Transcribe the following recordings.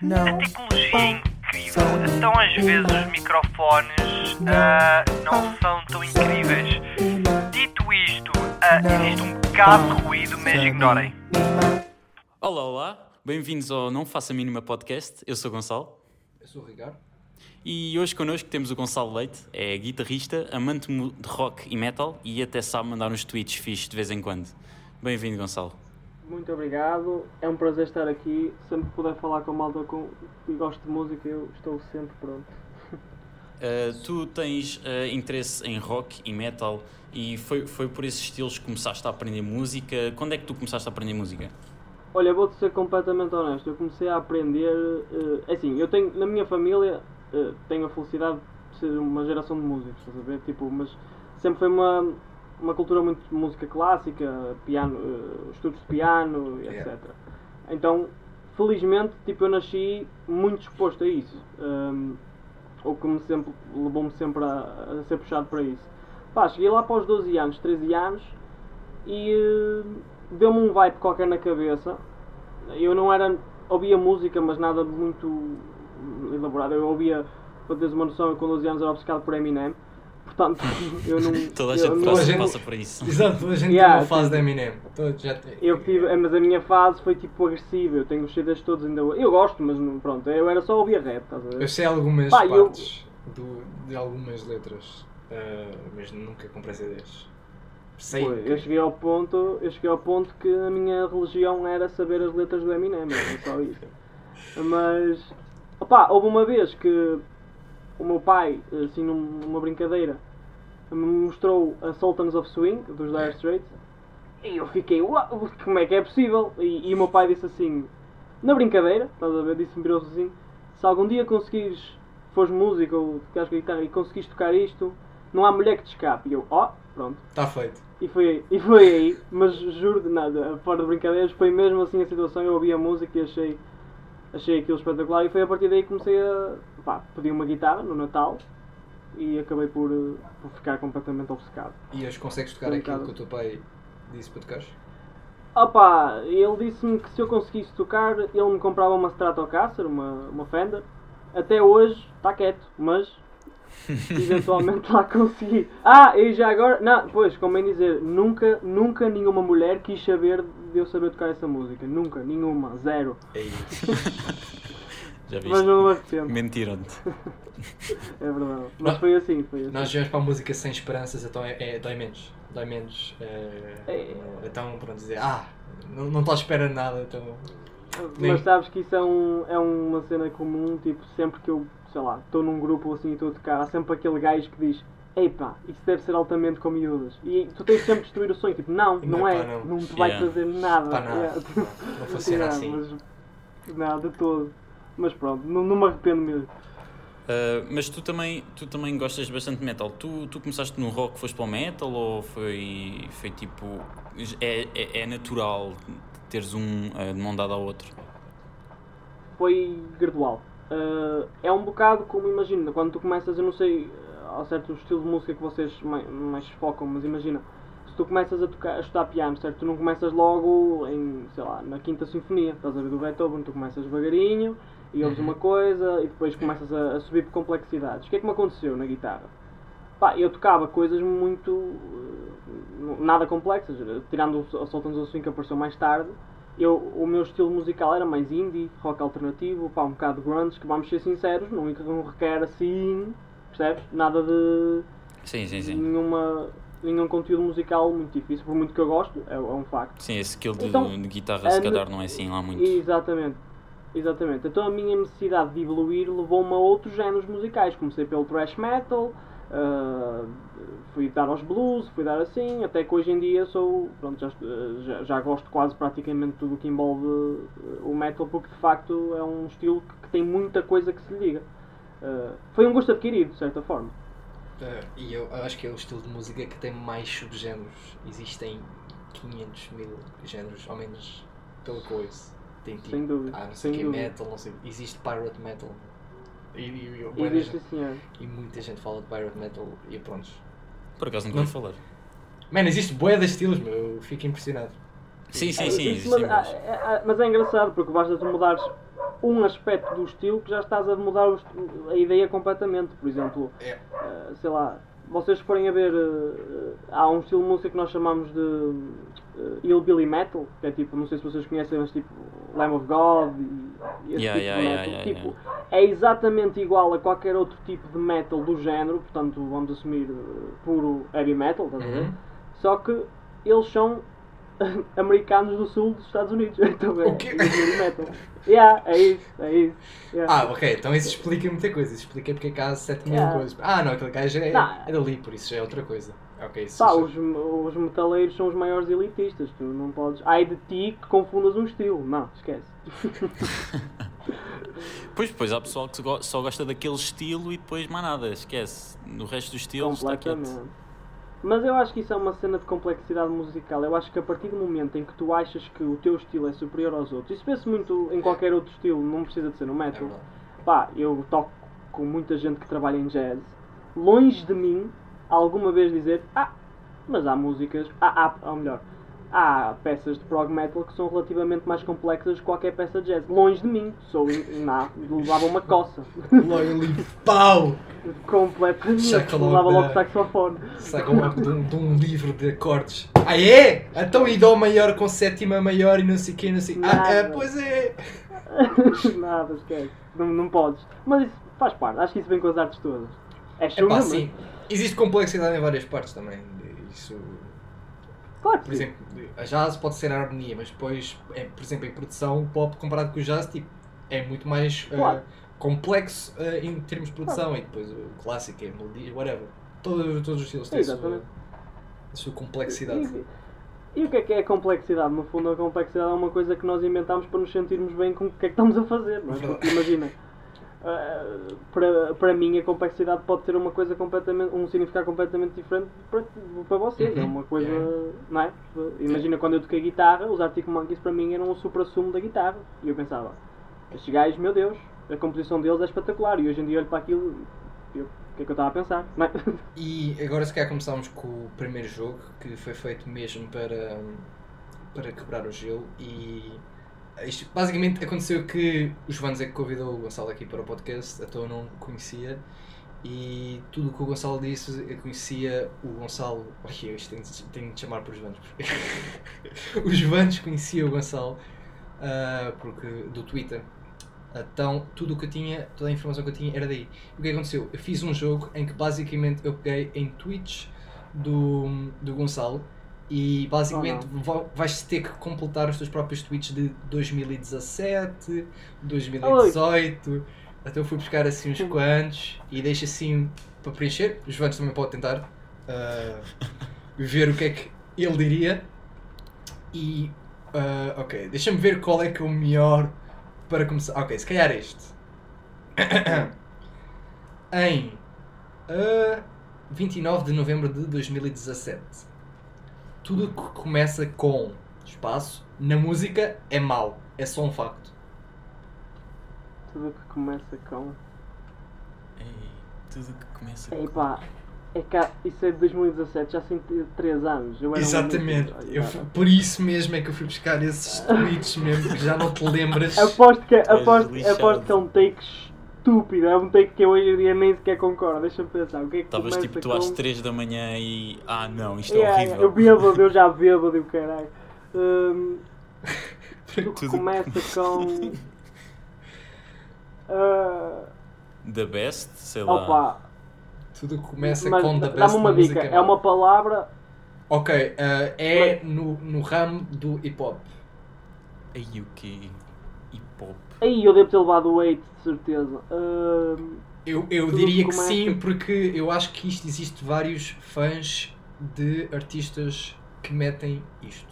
A tecnologia é incrível, então às vezes os microfones ah, não são tão incríveis. Dito isto, ah, existe um bocado de ruído, mas ignorem. Olá, olá, bem-vindos ao Não Faça Mínima Podcast. Eu sou o Gonçalo Eu sou o Ricardo. e hoje connosco temos o Gonçalo Leite, é guitarrista, amante de rock e metal e até sabe mandar uns tweets fixes de vez em quando. Bem-vindo, Gonçalo. Muito obrigado, é um prazer estar aqui. Sempre que puder falar com a malta com... e gosto de música, eu estou sempre pronto. Uh, tu tens uh, interesse em rock e metal e foi, foi por esses estilos que começaste a aprender música. Quando é que tu começaste a aprender música? Olha, vou-te ser completamente honesto. Eu comecei a aprender. é assim, eu tenho na minha família tenho a felicidade de ser uma geração de músicos, estás a ver? Tipo, mas sempre foi uma, uma cultura muito de música clássica, piano, eh, estudos de piano, e Yeah. etc. Então, felizmente, tipo, eu nasci muito disposto a isso. Um, o que me sempre levou-me sempre a, a ser puxado para isso. Pá, cheguei lá para os 12 anos, 13 anos e eh, deu-me um vibe qualquer na cabeça. Eu não era. ouvia música, mas nada muito elaborado. Eu ouvia, para teres uma noção, eu com 12 anos era obcecado por Eminem. Portanto, eu não. Toda a eu gente passa, gente- passa por isso. Exato, toda a gente Yeah, tem uma fase sim. de Eminem. Todos já te- Eu tive, é, mas a minha fase foi tipo agressiva. Eu tenho os CDs todos ainda. hoje. Eu gosto, mas não, pronto, eu era só ouvir rap, estás a ver? Eu sei algumas Pá, eu- partes do- de algumas letras, ah, mas nunca comprei CDs. Sei. Foi, que- eu cheguei ao ponto, eu cheguei ao ponto que a minha religião era saber as letras do Eminem, era só isso. Mas, opá, houve uma vez que o meu pai, assim num- numa brincadeira, me mostrou a Sultans of Swing, dos Dire Straits, e eu fiquei, "Uau, como é que é possível? E, e o meu pai disse assim, na brincadeira, estás a ver, disse-me, virou-se assim, se algum dia conseguires, fores músico ou tocares guitarra e conseguires tocar isto, não há mulher que te escape. E eu, ó, pronto. Está feito. E foi, e foi aí, mas juro de nada, fora de brincadeiras, foi mesmo assim a situação, eu ouvi a música e achei, achei aquilo espetacular e foi a partir daí que comecei a, pá, pedi uma guitarra no Natal e acabei por, por ficar completamente obcecado. E hoje consegues tocar um aquilo que o teu pai disse para tocares? Opa, ele disse-me que se eu conseguisse tocar, ele me comprava uma Stratocaster, uma, uma Fender. Até hoje está quieto, mas eventualmente lá consegui. Ah, e já agora, não, pois, como bem dizer, nunca, nunca nenhuma mulher quis saber de eu saber tocar essa música. Nunca, nenhuma, zero. Ei. Já viste? Mas não me arrependo, Mentiram-te. é verdade. Mas Não. foi assim, foi assim. Nós viemos para a música sem esperanças, então é, é- dói menos. Dói menos. eh, É. Então, pronto, dizer, ah, não não estou à espera de nada, então. nem- Mas sabes que isso é, um, é uma cena comum, tipo, sempre que eu, sei lá, estou num grupo assim e estou a tocar, há sempre aquele gajo que diz Ei pá, isso deve ser altamente com miúdas. E tu tens sempre de destruir o sonho, tipo, não, não, Não, é, pá, não. não te vai Yeah. trazer nada. Pá, nada. Yeah. Não, não funciona Yeah, assim. Mas, não, de todo. Mas pronto, não, não me arrependo mesmo. Uh, mas tu também, tu também gostas bastante de metal. Tu, tu começaste no rock, foste para o metal ou foi, foi tipo. É, é, é natural teres um uh, de mão dada ao outro? Foi gradual. Uh, é um bocado como imagina, quando tu começas, eu não sei ao certo estilo de música que vocês mais, mais focam, mas imagina, se tu começas a, tocar, a estudar piano, certo? Tu não começas logo em, sei lá, na quinta sinfonia, estás a ver do Beethoven, tu começas devagarinho e ouves uma coisa e depois começas a, a subir por complexidades. O que é que me aconteceu na guitarra? Pá, eu tocava coisas muito. uh, nada complexas, tirando o Sultans of Swing que apareceu mais tarde. Eu, o meu estilo musical era mais indie, rock alternativo, pá, um bocado de grunge, que vamos ser sinceros, não, não requer assim, percebes? Nada de Sim, sim, sim. nenhuma, nenhum conteúdo musical muito difícil, por muito que eu gosto, é, é um facto. Sim, esse skill de, Então, de guitarra se calhar não é assim lá muito. Exatamente. Exatamente. Então a minha necessidade de evoluir levou-me a outros géneros musicais. Comecei pelo thrash metal, ah, fui dar aos blues, fui dar assim, até que hoje em dia sou. Pronto, já, já, já gosto quase praticamente tudo o que envolve eh, o metal, porque de facto é um estilo que, que tem muita coisa que se lhe liga. Ah, foi um gosto adquirido, de certa forma. Eh, e eu acho que é o estilo de música que tem mais subgéneros. Existem 500 mil géneros, ao menos pelo que eu ouço. Tem tipo, Sem dúvida, ah, não sei que, dúvida. metal, não sei. Existe pirate metal. E, e, e, Existe gente- senhor. e muita gente fala de pirate metal e pronto. Por acaso nunca Não. ouvi falar. Mano, existe bué de estilos, meu. Eu fico impressionado. Sim, sim, É, sim, isso, existem mas, ah, é, ah, mas é engraçado porque basta tu mudares um aspecto do estilo que já estás a mudar a ideia completamente. Por exemplo, É. sei lá, vocês forem a ver, há um estilo de música que nós chamamos de uh, Hillbilly Metal, que é tipo, não sei se vocês conhecem, mas tipo Lamb of God e, e esse Yeah, tipo yeah, de metal. yeah, tipo, é exatamente igual a qualquer outro tipo de metal do género, portanto vamos assumir eh, puro heavy metal, estás a ver? Uhum. Só que eles são americanos do sul dos Estados Unidos. Então é O quê? heavy metal. Yeah, é isso, é isso. yeah. Ah, ok, então isso explica muita coisa. Isso explica porque é que há 7 mil Yeah. coisas. Ah, não, aquele gajo é, Não. é dali, por isso já é outra coisa. Ok, isso Pá, os, os metaleiros são os maiores elitistas, tu não podes. Ai de ti que confundas um estilo. Não, esquece. Pois, pois há pessoal que só gosta daquele estilo e depois mais nada, esquece. No resto dos estilos está quieto. Mas eu acho que isso é uma cena de complexidade musical. Eu acho que a partir do momento em que tu achas que o teu estilo é superior aos outros, isso vê-se muito em qualquer outro estilo, não precisa de ser no É metal. verdade. Pá, eu toco com muita gente que trabalha em jazz. Longe de mim, alguma vez dizer, ah, mas há músicas, há, há, ou melhor, há peças de prog metal que são relativamente mais complexas que qualquer peça de jazz. Longe de mim, sou, não, levava uma coça. Ali, pau! Completamente, levava logo saxofone. Saca logo de um, de um livro de acordes. Ah, é? Então e Dó maior com sétima maior e não sei o que, não sei. Ah, é, pois é! Nada, esquece. Não, não podes. Mas isso faz parte, acho que isso vem com as artes todas. É Epá, mas- sim. Existe complexidade em várias partes também. Isso. Claro Por exemplo, a jazz pode ser a harmonia, mas depois, é, por exemplo, em produção, o pop comparado com o jazz, tipo, é muito mais eh, Claro. complexo eh, em termos de produção. E depois o clássico é melodia, whatever. Todos, todos os estilos têm a sua, a sua complexidade. E, e o que é que é a complexidade? No fundo, a complexidade é uma coisa que nós inventamos para nos sentirmos bem com o que é que estamos a fazer. Não é? Imagina, ah, para, para mim a complexidade pode ter uma coisa completamente, um significado completamente diferente para, para vocês. É Uhum. uma coisa, É. não é? Imagina quando eu toquei guitarra, os Arctic Monkeys para mim eram o supra-sumo da guitarra. E eu pensava, estes gajos, meu Deus, a composição deles é espetacular. E hoje em dia olho para aquilo eu, o que é que eu estava a pensar? Não é? E agora se calhar começámos com o primeiro jogo, que foi feito mesmo para, para quebrar o gelo e isto basicamente aconteceu que o Joanes é que convidou o Gonçalo aqui para o podcast, então eu não conhecia e tudo o que o Gonçalo disse eu conhecia o Gonçalo. Olha, isto tenho, tenho de chamar por Joanes. porque- o Joanes conhecia o Gonçalo ah, porque, do Twitter. Então tudo o que eu tinha, toda a informação que eu tinha era daí. O que aconteceu? Eu fiz um jogo em que basicamente eu peguei em tweets do, do Gonçalo e basicamente Oh, va- vais ter que completar os teus próprios tweets de 2017, 2018. Até eu fui buscar assim uns quantos e deixo assim para preencher. O Joanes também pode tentar ah, ver o que é que ele diria. E ah, ok, deixa-me ver qual é que é o melhor para começar. Ok, se calhar este. em ah, 29 de novembro de 2017. Tudo que começa com espaço na música é mau. É só um facto. Tudo que começa com. Ei, tudo que começa Ei pá, é há- isso é de 2017, já tem 3 anos. Eu era um Exatamente. menino. Eu por isso mesmo é que eu fui buscar esses tweets mesmo, que já não te lembras. Aposto que, aposto, lixado. aposto que é um take estúpido, é um take que eu hoje em dia nem sequer concordo. Deixa-me pensar, o que é que Estavas tipo tu com... às 3 da manhã e. Ah não, isto é Yeah, horrível. eu bêbado, eu já bêbado e o caralho. Hum, tudo que começa com. Ah, The best, sei lá. opa, Tudo que começa mas com The Best dá-me uma dica, é uma palavra. Ok, ah, é no, no ramo do hip hop. Aí o quê? Hip hop. Aí eu devo ter levado o 8, de certeza. Hum, Eu, eu diria que sim, porque eu acho que isto existe vários fãs de artistas que metem isto.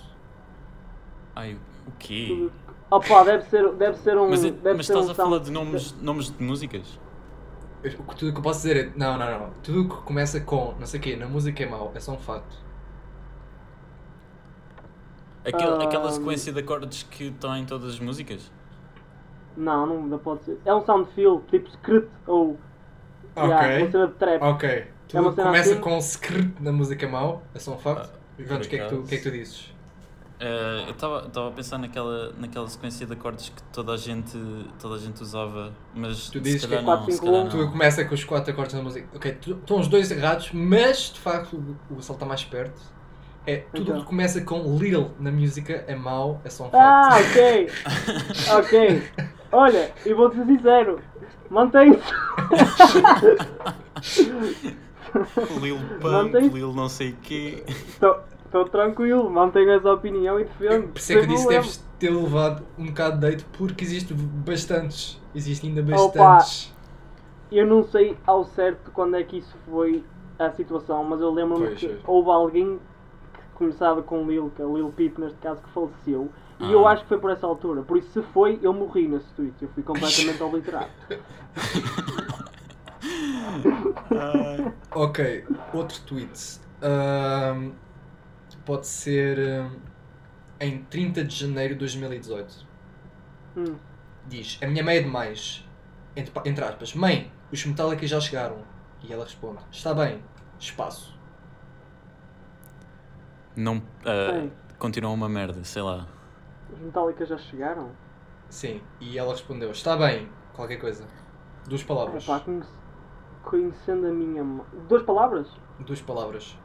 Ai, o quê? Opa, deve ser, deve ser um. Mas, é- deve mas ser estás um a falar de nomes, nomes de músicas? O Tudo o que eu posso dizer é. Não, não, não. Tudo que começa com não sei o quê, na música é mau, é só um facto. Aquela, aquela sequência de acordes que estão em todas as músicas? Não, não, não pode ser. É um sound fill, tipo script ou. Yeah, Ok. uma cena de trap. Ok. Tudo uma que cena começa assim? com script na música é mau, é só um facto. Ah, Vamos, o que é que tu, que é que tu dizes? Eh, eu estava a pensar naquela, naquela sequência de acordes que toda a gente, toda a gente usava, mas Tu dizes se que é quatro, não, se cinco, calhar um. Tu não. começa com os quatro acordes da música. Ok, tu- estão os dois errados, mas de facto o- o está mais perto. É, tudo Então. que começa com Lil na música é mau, é só um Ah, facto. ok. ok. Olha, e vou-te ser sincero. Mantém-se. Lil Pump, Lil não sei quê. Estou tranquilo, mantenho essa opinião e defendo. Por isso é que eu disse problema. deves ter levado um bocado de deito, porque existe bastantes. Existem ainda Opa. bastantes. Eu não sei ao certo quando é que isso foi a situação, mas eu lembro-me que pois. houve alguém que começava com Lil, que é Lil Peep neste caso, que faleceu. E eu Ah. acho que foi por essa altura. Por isso, se foi, eu morri nesse tweet. Eu fui completamente obliterado. Ok, outro tweet. Ahm, pode ser ahm, em 30 de janeiro de 2018. Hum. Diz: A minha mãe é demais. Entre, entre aspas, mãe, os Metallica já chegaram. E ela responde: Está bem, espaço. Não, ah, Bem, continua uma merda, sei lá. Os Metallica já chegaram? Sim, e ela respondeu: Está bem, qualquer coisa. Duas palavras. Epá, conhece- conhecendo a minha mãe. Duas palavras? Duas palavras.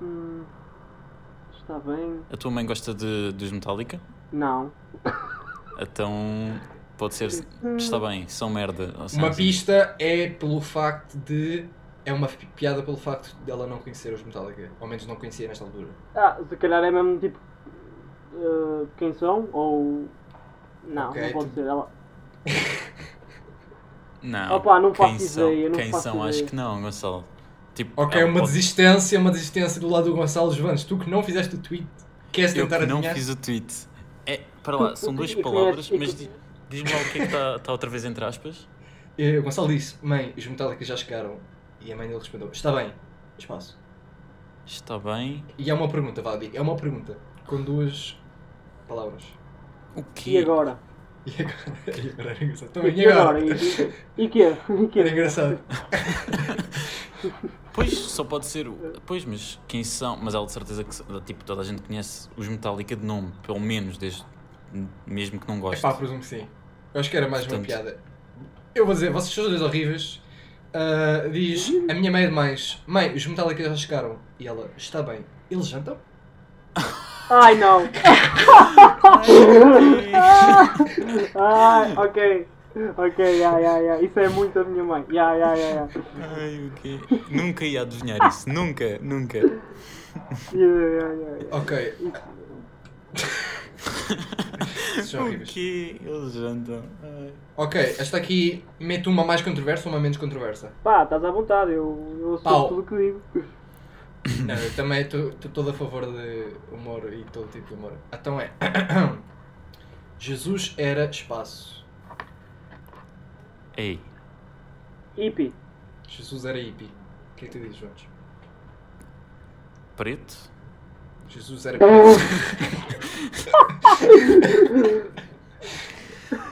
Hum, está bem. A tua mãe gosta de, dos Metallica? Não. Então pode ser. Está bem, são merda. seja, Uma pista é pelo facto de. É uma pi- piada pelo facto de ela não conhecer os Metallica. Ao menos não conhecia nesta altura. Ah, se calhar é mesmo tipo. Eh, quem são? Ou. Não, Ok, não pode ser. Ela... Não. Opa, não quem faço são, ideia, não Quem faço são? ideia. Acho que não, Gonçalo. Tipo, Ok, é, uma pode- desistência, uma desistência do lado do Gonçalo Joanes. Tu que não fizeste o tweet, queres Eu tentar que não adivinhar? fiz o tweet. É, para lá, são duas conhece- palavras, mas diz-me lá o que é que está está outra vez entre aspas. Eh, O Gonçalo disse: Mãe, os Metallica já chegaram. E a mãe dele respondeu: Está bem, espaço. Está bem. E é uma pergunta, digo, é uma pergunta. Com duas palavras. O E quê? agora? E agora? E agora era engraçado. Também, E agora? E, e, e quê? E quê? Era engraçado. Pois, só pode ser. o- Pois, mas quem são? Mas ela de certeza que tipo, toda a gente conhece os Metallica de nome, pelo menos, desde, mesmo que não É goste. pá, presumo que sim. Eu acho que era mais uma Portanto- piada. Eu vou dizer, vocês são os dois horríveis. Ah, diz: A minha mãe é demais. Mãe, os Metallica já chegaram. E ela: Está bem. Eles jantam? Ai não! Ai, ok. Ok, ya, ya, ya. Isso é muito a minha mãe. Ya, ya, ya, ya. Ai, o quê? Nunca ia adivinhar isso. Nunca, nunca. Ya, ya, ya, ya. Ok. O quê? Eles jantam. Ai. Ok, esta aqui mete uma mais controversa ou uma menos controversa? Pá, estás à vontade, eu, eu sou tudo o que digo. Não, eu também estou todo a favor de humor e todo tipo de humor. Então é. Jesus era espaço. Ei, Hippie. Jesus era hippie. O que é que tu dizes, João? preto? Jesus era preto.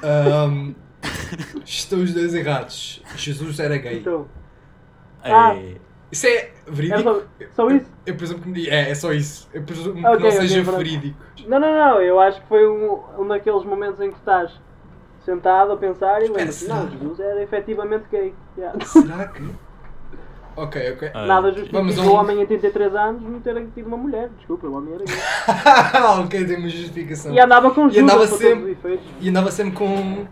Ahm, estão os dois errados. Jesus era gay. Então, Ah. Ei. Isso é é verídico? só, só isso? Eu presumo que me- é, é só isso. Eu presumo que Ok, não seja pronto. verídico. Não, não, não, eu acho que foi um, um daqueles momentos em que estás sentado a pensar e lembras não, Jesus era efetivamente gay. Yeah. Será que? Ok, ok. Ai, Nada justifica Vamos a o um- homem em 33 anos não ter tido uma mulher. Desculpa, o homem era gay. ok, temos justificação. E andava com E andava Judas para sempre- todos os efeitos. E andava sempre com,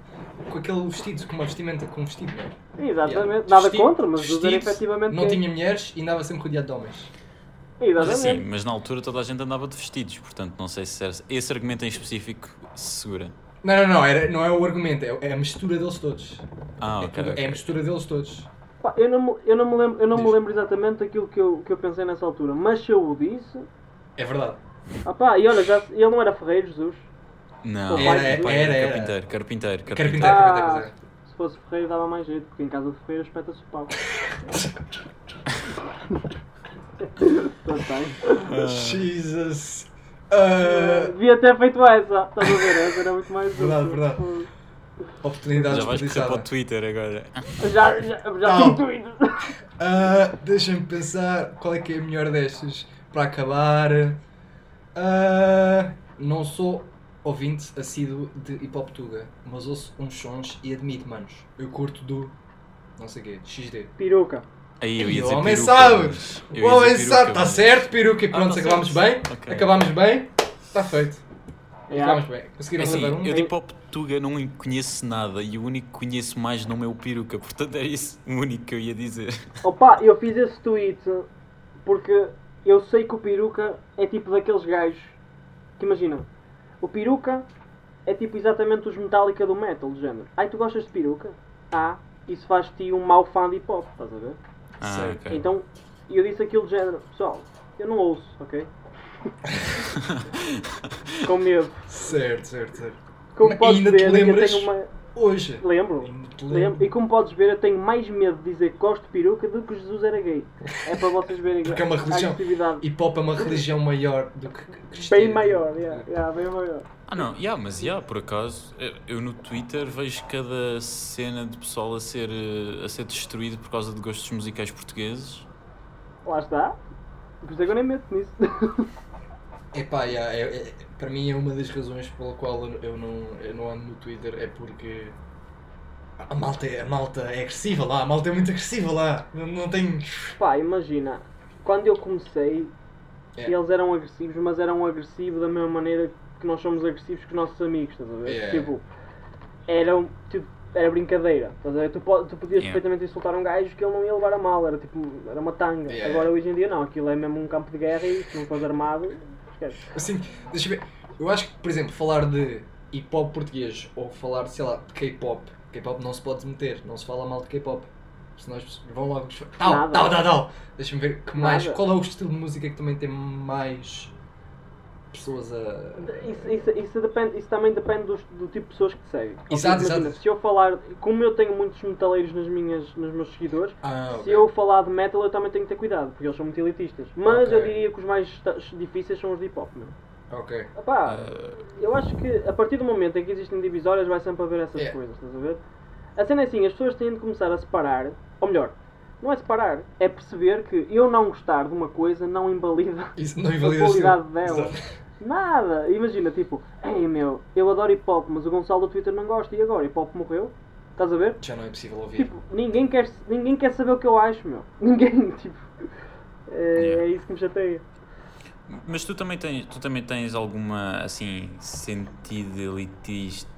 com aquele vestido, com uma vestimenta com um vestido, não é? Exatamente, Yeah. nada Vestido- contra, mas vestido, efetivamente Não gay. tinha mulheres e andava sempre rodeado de homens. Mas Exatamente. assim, mas na altura toda a gente andava de vestidos, portanto não sei se era- esse argumento em específico se segura. Não, não, não, era, não é o argumento, é, é a mistura deles todos. Ah, é, ok. tudo- ok. é a mistura deles todos. Pá, eu, não, me- eu não me lembro, eu não me lembro exatamente daquilo que eu, que eu pensei nessa altura, mas se eu o disse. É verdade. Ah pá, e olha, já, ele não era Ferreiro, Jesus. Não, Era, pai era, era. carpinteiro, carpinteiro, Carpinteiro. carpinteiro. Carpinteiro. Ah, se fosse Ferreiro dava mais jeito, porque em casa de Ferreiro espeta-se o pau. Tem. Jesus. Ah, Devia ter feito essa, estás a ver? Essa era muito mais Verdade, útil. verdade. oportunidade Já vais correr para o. Twitter agora. Já, já, já tenho tweet. Ah, Deixa-me pensar qual é que é a melhor destas para acabar. Ah, não sou ouvinte assíduo de hip hop tuga, mas ouço uns sons e admito, manos, eu curto do. não sei o quê, XD. Peruca. Aí eu ia o dizer homem peruca, sabe! mas- O homem sabe, está certo, peruca, e Ah, pronto, tá acabámos bem. Ok. Acabámos bem, está feito. Yeah. Acabámos bem. É Conseguiram assim, levar um? eu de hip hop tuga não conheço nada e o único que conheço mais nome é o peruca, portanto é isso o único que eu ia dizer. Opa, eu fiz esse tweet porque eu sei que o peruca é tipo daqueles gajos que imagina, o peruca é tipo exatamente os Metallica do metal, do género. Ai, tu gostas de peruca? Ah, isso faz de ti um mau fã de hip hop, estás a ver? Ah, Sei. ok. Então, eu disse aquilo de género, pessoal, eu não ouço, ok? Com medo. Certo, certo, certo. Como Mas podes ainda te ver, eu lembras? tenho uma. Hoje. Lembro. Lembro. lembro. E como podes ver, eu tenho mais medo de dizer que gosto de peruca do que Jesus era gay. É para vocês verem Porque é uma a religião. Hip hop é uma religião maior do que cristiana. bem maior, yeah, yeah, bem maior. Ah não, yeah, mas yeah, por acaso eu- eu no Twitter vejo cada cena de pessoal a ser, eh, a ser destruído por causa de gostos musicais portugueses. Lá está. Por isso é que eu nem meto nisso. Epá, yeah, é, é- para mim é uma das razões pela qual eu não, eu não ando no Twitter é porque a malta, é- a malta é agressiva lá, a malta é muito agressiva lá, não, não tem. Pá, imagina, quando eu comecei, É. eles eram agressivos, mas eram agressivos da mesma maneira que nós somos agressivos com os nossos amigos, estás a ver? Yeah. Tipo, era, tipo, era brincadeira, estás a ver? Tu, tu podias Yeah. perfeitamente insultar um gajo que ele não ia levar a mal, era tipo, era uma tanga. Yeah. Agora hoje em dia não, aquilo é mesmo um campo de guerra e se não fores armado, Assim, deixa eu ver. Eu acho que, por exemplo, falar de hip hop português ou falar, sei lá, de K-pop, K-pop não se pode meter, não se fala mal de K-pop. Senão as pessoas vão logo. Tal, tal, tal, tal. Deixa-me ver que mais. Nada. Qual é o estilo de música que também tem mais pessoas a. Isso, isso, isso, depende, isso também depende dos- do, tipo de pessoas que te seguem. Exato, imagina, exato. Se eu falar, como eu tenho muitos metaleiros nas minhas, nos meus seguidores, Ah, Se ok. eu falar de metal, eu também tenho que ter cuidado, porque eles são muito elitistas. Mas Ok. eu diria que os mais difíceis são os de hip hop, meu. Ok. Epá, eu acho que a partir do momento em que existem divisórias, vai sempre haver essas É. coisas, estás a ver? A cena é assim, as pessoas têm de começar a separar, ou melhor, não é separar, é perceber que eu não gostar de uma coisa não invalida Isso não a invalida o qualidade dela. Exato. Nada! Imagina, tipo, ei meu, eu adoro hip hop, mas o Gonçalo do Twitter não gosta, e agora? Hip hop morreu? Estás a ver? Já não é possível ouvir. Tipo, ninguém quer, ninguém quer saber o que eu acho, meu. Ninguém, tipo. É, Yeah. é isso que me chateia. Mas tu também tens, tu também tens alguma assim sentido elitista,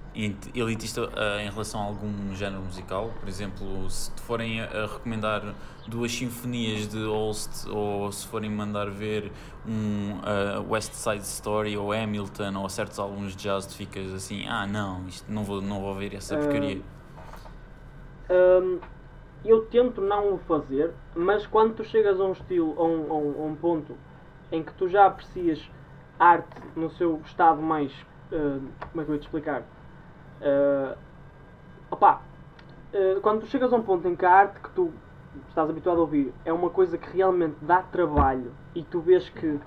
elitista ah, em relação a algum género musical? Por exemplo, se te forem a, recomendar duas sinfonias de Holst ou se forem mandar ver um ah, West Side Story ou Hamilton ou certos álbuns de jazz, tu ficas assim, ah não, isto não vou, não vou ouvir essa Ah, porcaria. Hum, eu tento não o fazer, mas quando tu chegas a um estilo, a um, a um, a um ponto em que tu já aprecias arte no seu estado mais. ah, como é que eu ia te explicar? Ah, opá, ah, quando tu chegas a um ponto em que a arte que tu estás habituado a ouvir é uma coisa que realmente dá trabalho e tu vês que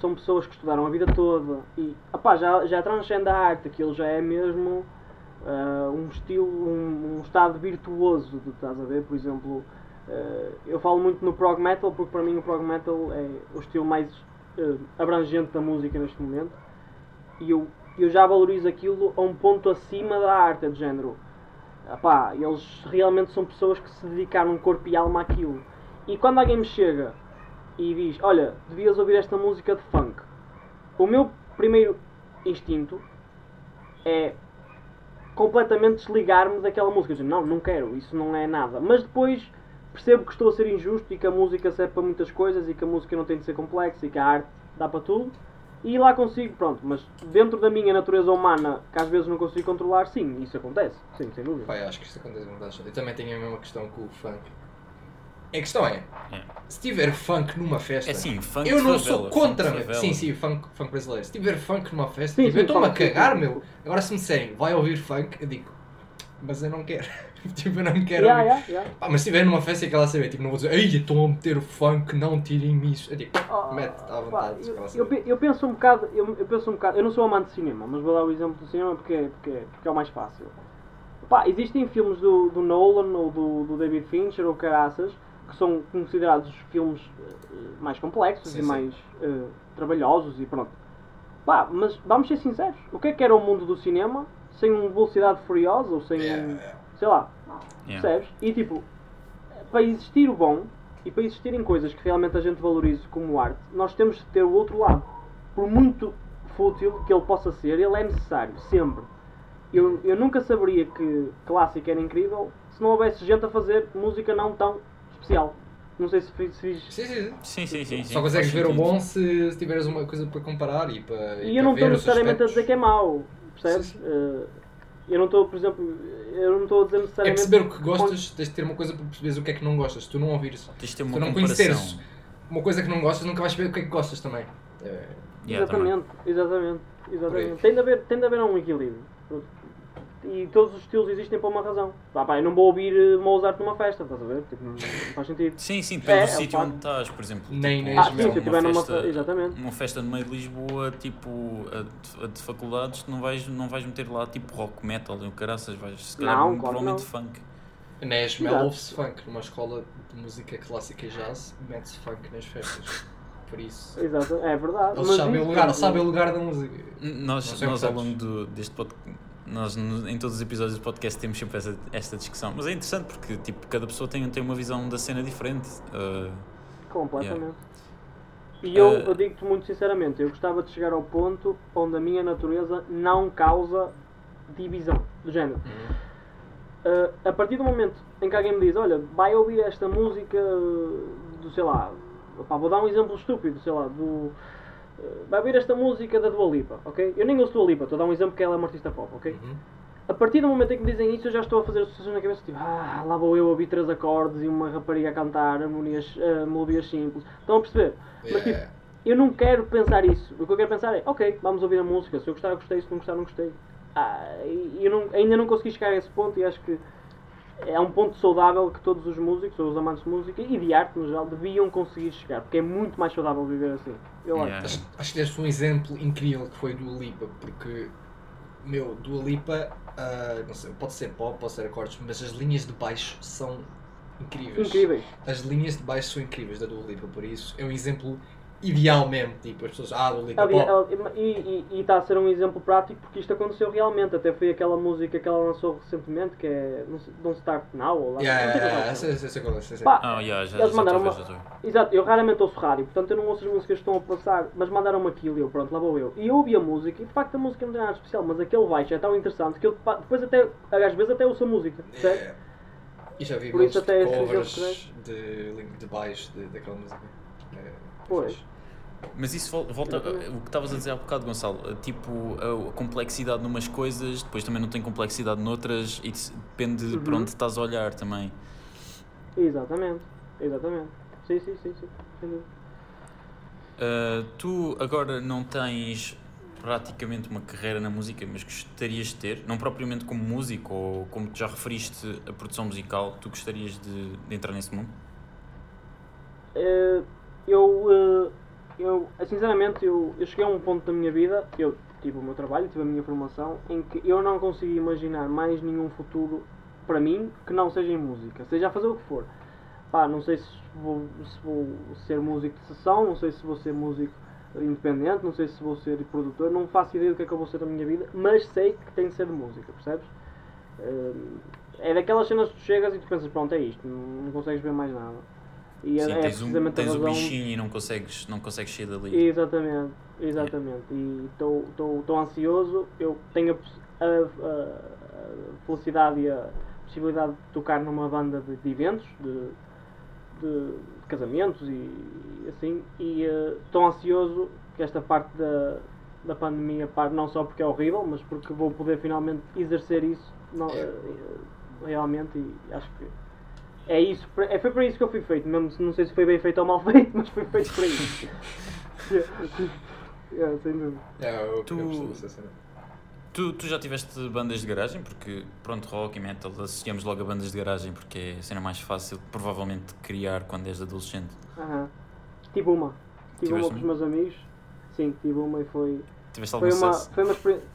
são pessoas que estudaram a vida toda e opá, já, já transcende a arte, aquilo já é mesmo ah, um estilo, um, um estado virtuoso, de, estás a ver? Por exemplo, ah, eu falo muito no prog metal porque para mim o prog metal é o estilo mais abrangente da música neste momento e eu, eu já valorizo aquilo a um ponto acima da arte, de género. Epá, eles realmente são pessoas que se dedicaram corpo e alma àquilo. E quando alguém me chega e diz: Olha, devias ouvir esta música de funk, o meu primeiro instinto é completamente desligar-me daquela música. Eu não, não quero, isso não é nada. Mas depois percebo que estou a ser injusto e que a música serve para muitas coisas e que a música não tem de ser complexa e que a arte dá para tudo. E lá consigo, pronto, mas dentro da minha natureza humana, que às vezes não consigo controlar, sim, isso acontece, sim, sem dúvida. Pai, acho que isto acontece. Eu também tenho a mesma questão com o funk. A questão é, É. se tiver funk numa festa, É sim, funk eu não favela, sou contra, favela. Sim, sim, funk, funk brasileiro. Se tiver funk numa festa, Sim, tipo, sim, eu estou-me a cagar, meu. Agora se me disserem, vai ouvir funk, eu digo, mas eu não quero. tipo, eu não quero Yeah, yeah, yeah. Pá, mas se estiver numa festa e aquela saber, tipo, não vou dizer, ei, estão a meter o funk, não tirem isso. Eu digo, Oh, mete à pá, vontade. eu, aquela eu, pe- eu penso um bocado, eu, eu penso um bocado, eu não sou amante de cinema, mas vou dar o exemplo do cinema porque, porque, porque é o mais fácil. Pá, existem filmes do, do Nolan ou do, do David Fincher ou caraças que são considerados os filmes eh, mais complexos Sim, e sim. mais eh, trabalhosos e pronto. Pá, mas vamos ser sinceros. O que é que era o mundo do cinema sem um Velocidade Furiosa ou sem Yeah, um. Sei lá, Yeah. percebes? E tipo, para existir o bom e para existirem coisas que realmente a gente valorize como arte, nós temos de ter o outro lado. Por muito fútil que ele possa ser, ele é necessário, sempre. Eu, eu nunca saberia que clássico era incrível se não houvesse gente a fazer música não tão especial. Não sei se fiz. se Sim, sim, sim. Sim, sim, sim. Só consegues ver o bom se, se tiveres uma coisa para comparar e para. E eu não estou necessariamente a dizer que é mau, percebes? Sim, sim. Eh, eu não estou, por exemplo, eu não estou a dizer É necessariamente. perceber o que gostas, tens de ter uma coisa para perceberes o que é que não gostas. Se tu não ouvires, Tens de ter se uma tu não conheceres uma coisa que não gostas, nunca vais saber o que é que gostas também. É, Yeah, também. exatamente, exatamente, Por exatamente. aí. Tem de, haver, tem de haver um equilíbrio. E todos os estilos existem para uma razão. Pá, pá, eu não vou ouvir eh, Mozart numa festa, estás a ver? Tipo, não, não faz sentido. Sim, sim, depende É, do é um sítio onde estás, por exemplo. Nem- tipo, nem Ah, sim, se estiver numa festa, fe- exatamente. Uma festa no meio de Lisboa, tipo, a de, a de faculdades, não vais, não vais meter lá tipo rock, metal, e o caraças, vais se calhar Não, claro que provavelmente não. funk. Na. Esmel ouve-se funk, numa escola de música clássica e jazz, mete-se funk nas festas. Por isso. Exato, é verdade. Eles sabem o lugar, sabem o lugar da música. Nós, nós ao longo do, deste podcast, nós em todos os episódios do podcast temos sempre essa, esta discussão. Mas é interessante porque tipo, cada pessoa tem, tem uma visão da cena diferente. Uh, Completamente. E eu, Eh, eu digo-te muito sinceramente, eu gostava de chegar ao ponto onde a minha natureza não causa divisão do género. Uh, a partir do momento em que alguém me diz, olha, vai ouvir esta música uh, do, sei lá, opá, vou dar um exemplo estúpido, sei lá, do... uh, vai ouvir esta música da Dua Lipa, ok? Eu nem ouço Dua Lipa, estou a dar um exemplo que ela é uma artista pop, ok? Uhum. A partir do momento em que me dizem isso, eu já estou a fazer associações na cabeça, tipo, ah, lá vou eu ouvir três acordes e uma rapariga a cantar harmonias, uh, melodias simples. Estão a perceber? Mas tipo, Yeah. eu não quero pensar isso. O que eu quero pensar é, ok, vamos ouvir a música. Se eu gostar, gostei. Se não gostar, não gostei. Ah, e eu não- ainda não consegui chegar a esse ponto e acho que é um ponto saudável que todos os músicos, ou os amantes de música e de arte no geral, deviam conseguir chegar. Porque é muito mais saudável viver assim. Eu acho. Yeah. Acho, acho que deste um exemplo incrível que foi Dua Lipa, porque, meu, Dua Lipa, ah, não sei, pode ser pop, pode ser acordes, mas as linhas de baixo são incríveis. Incríveis. As linhas de baixo são incríveis da Dua Lipa, por isso é um exemplo ideal mesmo, tipo, as pessoas, ah, Dua Lipa, Ali- pop. ali- E está a ser um exemplo prático porque isto aconteceu realmente. Até foi aquela música que ela lançou recentemente que é Don't Start Now. Ou lá, Yeah, não sei é yeah, é, ah, Eles já mandaram uma-. Exato, eu raramente ouço rádio, portanto eu não ouço as músicas que estão a passar, mas mandaram-me aquilo e eu, pronto, lá vou eu. E eu ouvi a música e de facto a música não tem nada especial, mas aquele baixo é tão interessante que eu depois até, às vezes até ouço a música? Yeah. E já vi Por isso até de esse covers exemplo de, de baixo daquela música. É, Pois. Mas isso vol- volta o que estavas a dizer há bocado, Gonçalo. eh, Tipo, a, complexidade numas coisas, depois também não tem complexidade noutras e depende de para Uhum. onde estás a olhar também. Exatamente, exatamente. Sim, sim, sim, sim. Uh, tu agora não tens praticamente uma carreira na música, mas gostarias de ter, não propriamente como músico ou como tu já referiste a produção musical, tu gostarias de, de entrar nesse mundo? Eh, eu, eh, eu, sinceramente, eu, eu cheguei a um ponto da minha vida, eu tive o meu trabalho, tive a minha formação, em que eu não consigo imaginar mais nenhum futuro para mim que não seja em música, seja a fazer o que for. Pá, não sei se vou, se vou ser músico de sessão, não sei se vou ser músico independente, não sei se vou ser produtor, não faço ideia do que é que eu vou ser na minha vida, mas sei que tem de ser de música, percebes? Eh, É daquelas cenas que tu chegas e tu pensas, pronto, é isto, não, não consegues ver mais nada. E é- Sim, é tens, um, tens o razão- bichinho e não consegues, não consegues sair dali. Exatamente, exatamente. E estou ansioso. Eu tenho a, a- a- felicidade e a possibilidade de tocar numa banda de, de eventos, de, de casamentos e assim. E estou ansioso que esta parte da, da pandemia pare, não só porque é horrível, mas porque vou poder finalmente exercer isso não, eh, realmente. E acho que é isso, é, foi para isso que eu fui feito, mesmo se não sei se foi bem feito ou mal feito, mas foi feito para isso. yeah, sem dúvida. É, eu, Tu- eu. Tu, tu já tiveste bandas de garagem? Porque, pronto, rock e metal associamos logo a bandas de garagem porque é a cena mais fácil, provavelmente, de criar quando és adolescente. Aham. Tive uma. Tive uma com os meus amigos. Sim, tive uma e foi. Tiveste algum Foi uma, sucesso? foi uma experiência.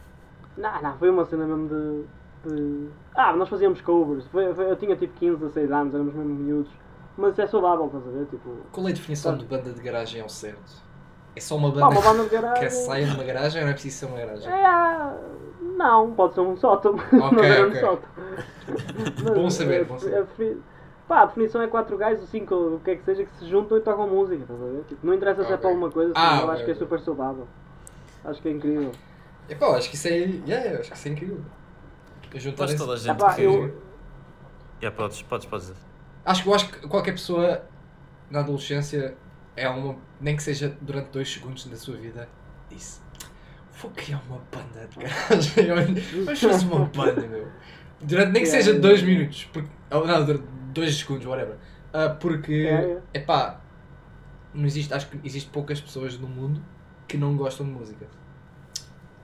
Não, não, foi uma cena mesmo de. De- Ah, nós fazíamos covers. Foi, foi- eu tinha tipo 15, 16 anos, éramos mesmo miúdos. Mas é saudável, estás a ver? Tipo. Qual é a definição Tá. de banda de garagem ao certo? É só uma Pá, banda uma banda de que garagem. saia de uma garagem ou não é preciso ser uma garagem? É, não, pode ser um sótão. não Ok, é um sótão. Mas, Bom saber, é, bom saber. é defini- Pá, a definição é quatro gajos, ou cinco, o que é que seja, que se juntam e tocam música, estás a ver? Tipo, não interessa se é para alguma coisa, Ah, eu acho que é super saudável. Acho que é incrível. Epá, eu acho que isso é. Yeah, acho que isso é incrível. Quase toda a gente Epá, que... eu- Yeah, podes, podes, podes dizer. Acho que eu acho que qualquer pessoa na adolescência é uma. nem que seja durante dois segundos da sua vida, disse. Vou criar uma banda de garagem. Vamos fazer uma banda, meu. Durante nem que Yeah, seja yeah. dois minutos. Porque, ou não, durante dois segundos, whatever. Ah, porque. Yeah, yeah. Epá, não existe, acho que existe poucas pessoas no mundo que não gostam de música.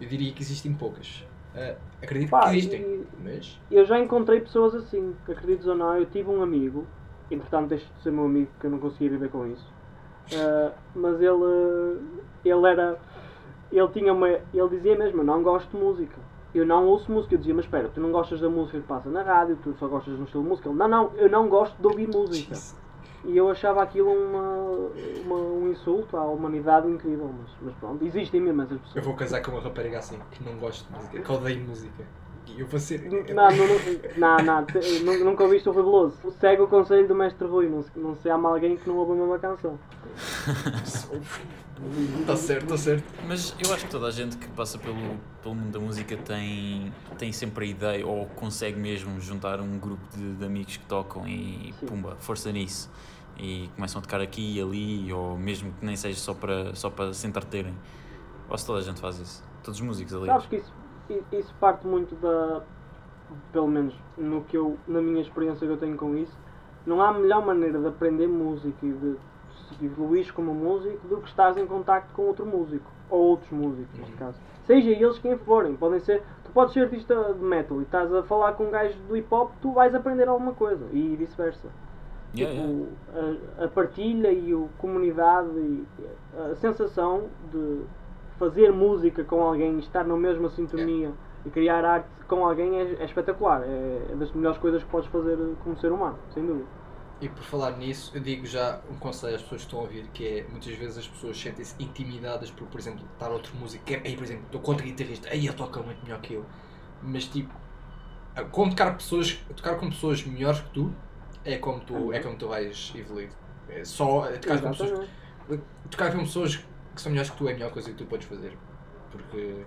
Eu diria que existem poucas. Ah, acredito Pá, que existem. e- Mas. Eu já encontrei pessoas assim, acredites ou não, eu tive um amigo, entretanto deixa de ser meu amigo porque eu não conseguia viver com isso. Ah, mas ele, ele era, ele tinha uma, ele dizia mesmo, eu não gosto de música. Eu não ouço música, eu dizia, mas espera, tu não gostas da música que passa na rádio, tu só gostas de um estilo de música. Ele, não, não, eu não gosto de ouvir música. Jesus. E eu achava aquilo uma, uma- um insulto à humanidade incrível, mas, mas pronto, existem mesmo essas pessoas. Eu vou casar com uma rapariga assim, que não gosta de música, que odeia música. E eu vou ser. Não, não, não, não, nu- nunca ouviste o Veloso. Segue o conselho do mestre Rui, não se, não se ama alguém que não ouve a mesma canção. Está certo, está certo. Mas eu acho que toda a gente que passa pelo, pelo mundo da música tem, tem sempre a ideia ou consegue mesmo juntar um grupo de, de amigos que tocam e Sim. pumba, força nisso. E começam a tocar aqui e ali, ou mesmo que nem seja só para, só para se entreterem. Acho que toda a gente faz isso. Todos os músicos ali. Sabes que isso, isso parte muito da. Pelo menos no que eu, na minha experiência que eu tenho com isso, não há melhor maneira de aprender música e de evoluir como músico do que estás em contacto com outro músico. Ou outros músicos, neste Uhum. caso. Seja eles quem forem. Podem ser. Tu podes ser artista de metal e estás a falar com um gajo do hip hop, tu vais aprender alguma coisa. E vice-versa. Yeah, yeah. Tipo, a, a partilha e a comunidade e a sensação de fazer música com alguém, estar na mesma sintonia e criar arte com alguém é, é espetacular. É, é das melhores coisas que podes fazer como ser humano, sem dúvida. E por falar nisso, eu digo já um conselho às pessoas que estão a ouvir, que é muitas vezes as pessoas sentem-se intimidadas por, por exemplo, estar outro músico, que é, aí, por exemplo, estou contra guitarrista, aí ele toca muito melhor que eu. Mas tipo, como tocar, pessoas, tocar com pessoas melhores que tu, é como tu, é como tu vais evoluir. É só tocar com pessoas tocar com pessoas que são melhores que tu é a melhor coisa que tu podes fazer. Porque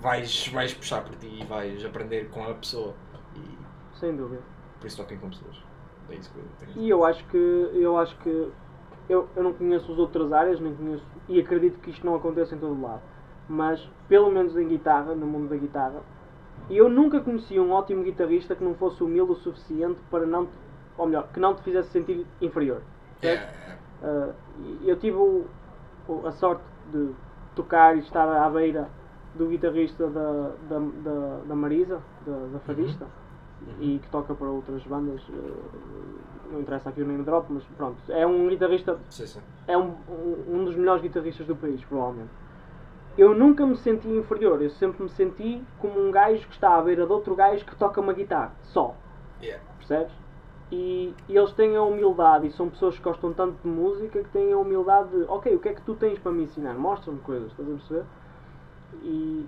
vais, vais puxar por ti e vais aprender com a pessoa. E Sem dúvida. por isso toquem com pessoas. É isso que eu tenho. E eu acho que eu acho que eu, eu não conheço as outras áreas, nem conheço e acredito que isto não aconteça em todo lado. Mas pelo menos em guitarra, no mundo da guitarra, eu nunca conheci um ótimo guitarrista que não fosse humilde o suficiente para não te, ou melhor, que não te fizesse sentir inferior. certo? Uh, eu tive o- o- a sorte de tocar e estar à beira do guitarrista da, da, da, da Marisa, da, da Fadista, e que toca para outras bandas. uh, não interessa aqui o name drop, mas pronto. É um guitarrista, Sim, sim. é um, um, um dos melhores guitarristas do país, provavelmente. Eu nunca me senti inferior, eu sempre me senti como um gajo que está à beira de outro gajo que toca uma guitarra, só Yeah. percebes? E, e eles têm a humildade e são pessoas que gostam tanto de música que têm a humildade de, ok, o que é que tu tens para me ensinar? Mostra-me coisas, estás a perceber? E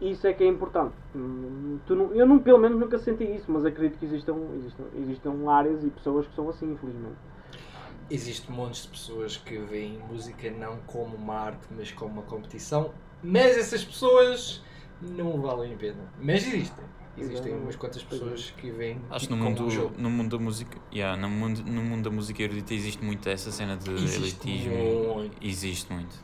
isso é que é importante. Hum, não- eu não, pelo menos nunca senti isso, mas acredito que existam, existam, existam áreas e pessoas que são assim, infelizmente. Existem montes de pessoas que veem música não como uma arte, mas como uma competição. Mas essas pessoas não valem a pena. Mas existem. Existem umas quantas pessoas que veem Acho que no mundo, no mundo da música, yeah, no, mundo, no mundo da música erudita existe muito essa cena de Existe elitismo. muito. Existe muito.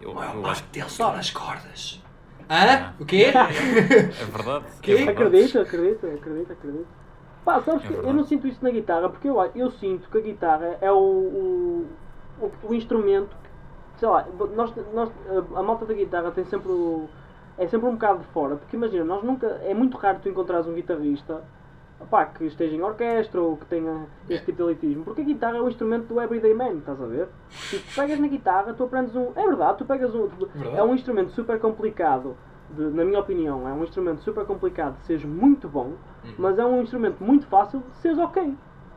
Eu, eu acho que deles estão nas cordas. Hã? Ah. O quê? é verdade. Quê? É verdade. Acredito, acredito, acredito, acredito. Pá, sabes É que eu não sinto isso na guitarra, porque eu, eu sinto que a guitarra é o, o, o, o instrumento, que, sei lá, nós, nós, a, a malta da guitarra tem sempre o, é sempre um bocado de fora, porque imagina, nós nunca, é muito raro tu encontrares um guitarrista pá, que esteja em orquestra ou que tenha este tipo de elitismo, porque a guitarra é o instrumento do everyday man, estás a ver? Tipo, tu pegas na guitarra, tu aprendes um, é verdade, tu pegas um, Verdade. é um instrumento super complicado, de- na minha opinião, é um instrumento super complicado de seres muito bom, Uhum. mas é um instrumento muito fácil de seres ok.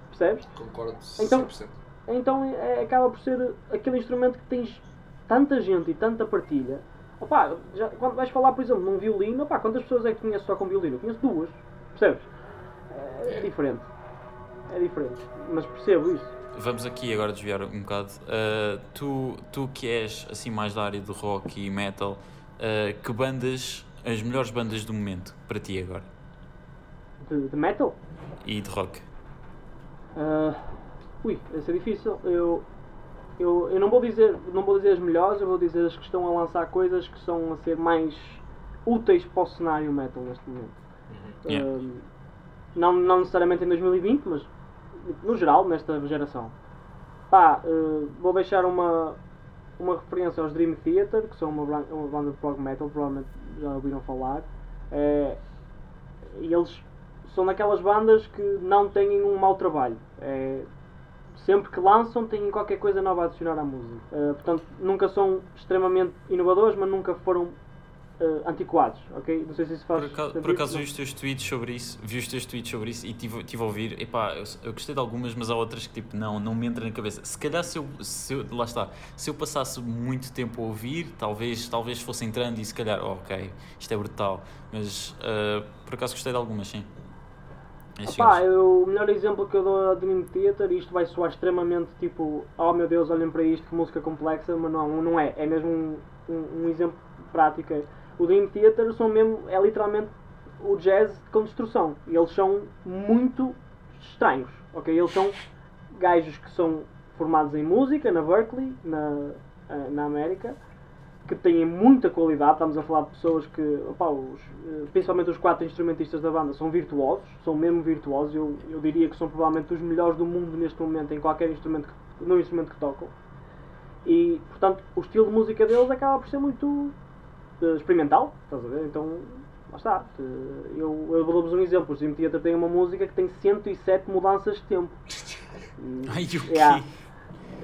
Percebes? Concordo Então- 100%. Então é, acaba por ser aquele instrumento que tens tanta gente e tanta partilha. Opa, já, quando vais falar, por exemplo, num violino, opa, quantas pessoas é que conheces só com violino? Eu conheço duas, percebes? É, é diferente. É diferente. Mas percebo isso. Vamos aqui agora desviar um bocado. Uh, tu, tu que és assim mais da área do rock e metal, uh, que bandas, as melhores bandas do momento para ti agora? De, de metal? E de rock? Uh, ui, esse é difícil. Eu, eu, eu não, vou dizer, não vou dizer as melhores, eu vou dizer as que estão a lançar coisas que são a ser mais úteis para o cenário metal neste momento. Yeah. Uh, não, não necessariamente em 2020, mas no geral, nesta geração. Pá, uh, vou deixar uma, uma referência aos Dream Theater, que são uma, uma banda de prog metal, provavelmente já ouviram falar. É, e eles são daquelas bandas que não têm um mau trabalho. É, sempre que lançam, têm qualquer coisa nova a adicionar à música. Uh, portanto, nunca são extremamente inovadores, mas nunca foram uh, antiquados, ok? Não sei se isso faz Por acaso, por acaso vi os teus tweets sobre isso, vi os teus tweets sobre isso e tive, tive a ouvir, epá, eu, eu gostei de algumas, mas há outras que tipo, não, não me entra na cabeça. Se calhar se eu, se eu- lá está, se eu passasse muito tempo a ouvir, talvez, talvez fosse entrando e se calhar, oh, ok, isto é brutal. Mas ah, por acaso gostei de algumas, sim. Pá, eu- o melhor exemplo que eu dou a Dream Theater, e isto vai soar extremamente tipo, oh meu Deus, olhem para isto, que música complexa, mas não, não é, é mesmo um, um, um exemplo prático. O Dream Theater são mesmo, é literalmente o jazz com destrução, e eles são muito estranhos, ok? Eles são gajos que são formados em música, na Berkeley, na, eh, na América, que têm muita qualidade. Estamos a falar de pessoas que, opá, os, eh, principalmente os quatro instrumentistas da banda, são virtuosos, são mesmo virtuosos. Eu, eu diria que são provavelmente os melhores do mundo neste momento em qualquer instrumento que, no instrumento que tocam. E, portanto, o estilo de música deles acaba por ser muito eh, experimental, estás a ver? Então, lá está. Eh, Eu, eu vou-vos um exemplo. O Dream Theater tem uma música que tem 107 mudanças de tempo. Ai, o quê? Yeah.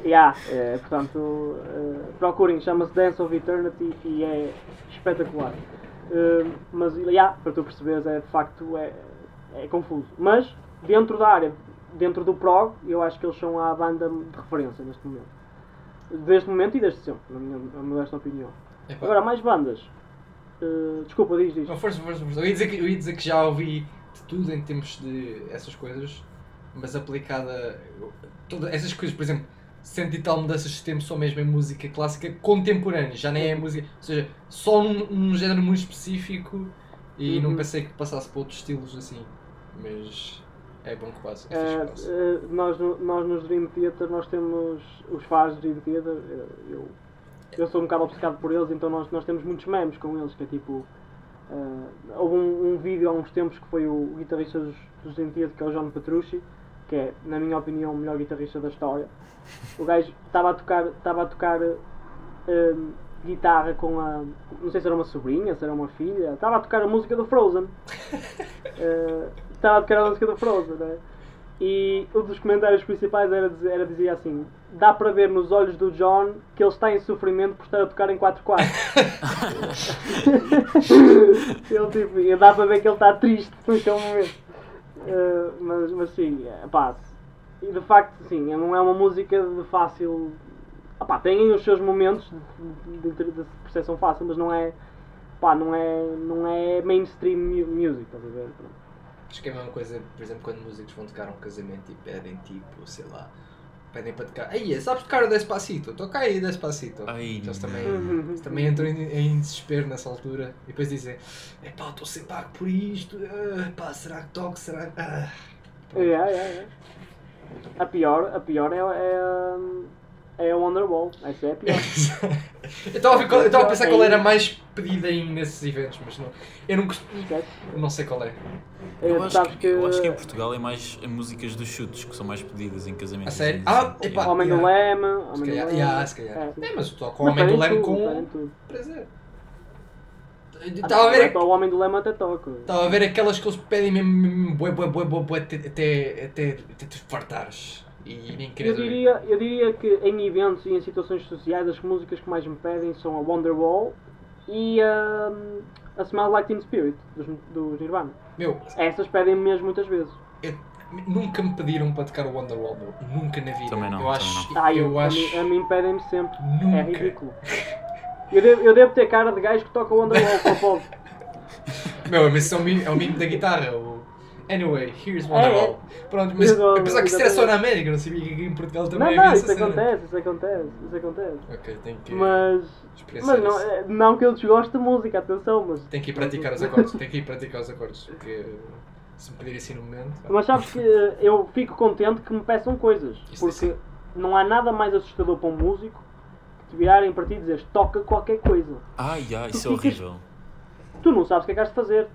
Yeah, é, portanto, eh, procurem, chama-se Dance of Eternity e é espetacular. Eh, mas, yeah, para tu perceberes, é, de facto é, é confuso. Mas, dentro da área, dentro do prog, eu acho que eles são a banda de referência neste momento. Desde momento e desde sempre, na minha na modesta opinião. Epá. Agora, mais bandas. Desculpa, diz, diz. Não, força, força, força. Eu ia, dizer que, eu ia dizer que já ouvi de tudo em termos de essas coisas, mas aplicada. Todas essas coisas, por exemplo, cento e tal mudanças de tempo só mesmo em música clássica contemporânea, já nem é música. Ou seja, só num, num género muito específico e Uhum. não pensei que passasse para outros estilos assim. Mas é bom que passe. É Eh, eh, nós, no- nós nos Dream Theater nós temos os fãs do Dream Theater eh, eu, eu sou um bocado obcecado por eles então nós, nós temos muitos memes com eles que é tipo eh, houve um, um vídeo há uns tempos que foi o guitarrista dos, dos Dream Theater que é o John Petrucci que é na minha opinião o melhor guitarrista da história o gajo estava a tocar estava a tocar eh, guitarra com a não sei se era uma sobrinha se era uma filha estava a tocar a música do Frozen Eh, estava a tocar a música do Frozen, né? E um dos comentários principais era, dizer, era dizer assim: dá para ver nos olhos do John que ele está em sofrimento por estar a tocar em 4-4. ele tipo, dá para ver que ele está triste naquele momento. Eh, mas, mas sim, é, pá, e de facto, sim, não é uma música de fácil. Ah, pá, tem os seus momentos de, de, de, percepção fácil, mas não é. Pá, não é, não é mainstream mu- music, estás a ver? Acho que é a mesma coisa, por exemplo, quando músicos vão tocar um casamento e pedem tipo, sei lá, pedem para tocar. Aí, sabes tocar o Despacito? Toca aí Despacito. Ai, Eles também, eles também entram em, em desespero nessa altura e depois dizem: Epá, estou sem pago por isto, ah, pá, será que toco? Será que. Ah. É, é, é. A pior, a pior é, é, é a Wonderwall. Essa é a pior. eu estava a eu a pensar qual era a mais pedida em nesses eventos, mas não. Eu não, eu não sei qual é. Eu Eh, acho, sabes que, eu acho que em Portugal é mais músicas dos chutes que são mais pedidas em casamentos. A sério? e Ah, epá. Homem do Yeah. Leme. Se Homem do calhar, Leme. yeah, se calhar. É. É, mas eu toco o Homem do Leme com prazer. Estava a ver. Para o Homem do Leme até toco. Estava a ver aquelas que eles pedem mesmo, mesmo bué, bué, bué, bué, bué, até, até, até, até te fartares. E nem Eu ouvir. diria, eu diria que em eventos e em situações sociais as músicas que mais me pedem são a Wonderwall e a, a Smells Like Teen Spirit dos, dos Nirvana. Meu, Essas pedem mesmo muitas vezes. Nunca me pediram para tocar o Wonderwall, meu. Nunca na vida. Também não, eu também acho, Ah, eu, eu a acho mim, a mim pedem-me sempre. É nunca. ridículo. Eu devo, eu devo ter cara de gajo que toca o Wonderwall para o povo. Meu, mas isso é o mínimo, é o mínimo da guitarra. O... Anyway, here's É, Wonderwall. Pronto, mas Wonderwall, apesar que isso era só na. América, não sabia que aqui em Portugal Não, também não, havia isso essa cena. acontece, isso acontece, isso acontece. Ok, tenho que Mas, mas não, isso. é- não que eu desgoste de música, atenção, mas. Tenho que ir praticar os acordes, tenho que ir praticar os acordes, porque se me pedir assim no momento. Mas sabes que eh, eu fico contente que me peçam coisas. Isso Porque não há nada mais assustador para um músico que te virarem para ti e dizeres toca qualquer coisa. Ai, ai, isso Tu é ficas- horrível. Tu não sabes o que é que has de fazer.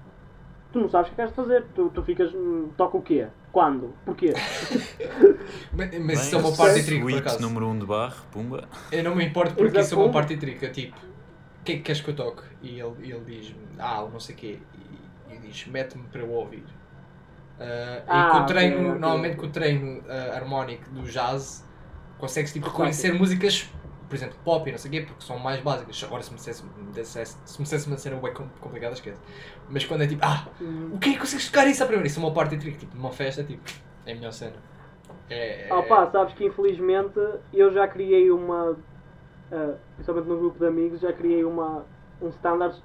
Tu não sabes o que é que de fazer. Tu, tu ficas. hum, toca o quê? Quando? Porquê? Mas, isso é uma parte trick, por acaso. número 1 um de barra, pumba. Eu não me importo porque isso é uma parte trick. É tipo, o que é que queres que eu toque? E ele, ele diz ah, não sei o quê. E, e diz, mete-me para eu ouvir. Ah, Ah, e com o ok, treino, normalmente com o treino ah, harmónico do jazz, consegues tipo, reconhecer músicas, por exemplo, pop e não sei o quê, porque são mais básicas. Agora se me dissesse, me dissesse, se me dissesse uma cena bem com- complicada, esquece. Mas quando é tipo, ah, Hum, o que é que consegues tocar isso à primeira? Isso é uma parte trick, tipo, numa festa, tipo, é a melhor cena. É, é- Ah, pá, sabes que infelizmente eu já criei uma. ah, principalmente no grupo de amigos, já criei uma, um standard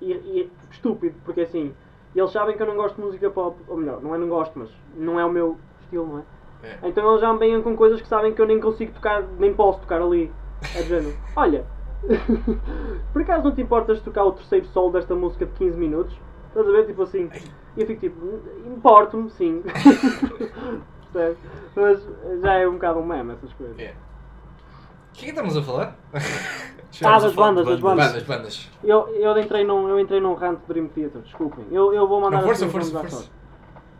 e, e- estúpido, porque assim, eles sabem que eu não gosto de música pop, ou melhor, não é não gosto, mas não é o meu estilo, não é? É. Então eles já me vêm com coisas que sabem que eu nem consigo tocar, nem posso tocar ali. É dizendo, olha, por acaso não te importas de tocar o terceiro solo desta música de 15 minutos? Estás a ver? Tipo assim. E eu fico tipo, importo-me, sim. Mas já é um bocado um meme essas coisas. É. O que é que estamos a falar? Ah, das bandas, das bandas. Bandas, bandas. Eu, eu, entrei num, eu entrei num rant de Dream Theater, desculpem. Eu, eu vou mandar Não, força, assim, força, força.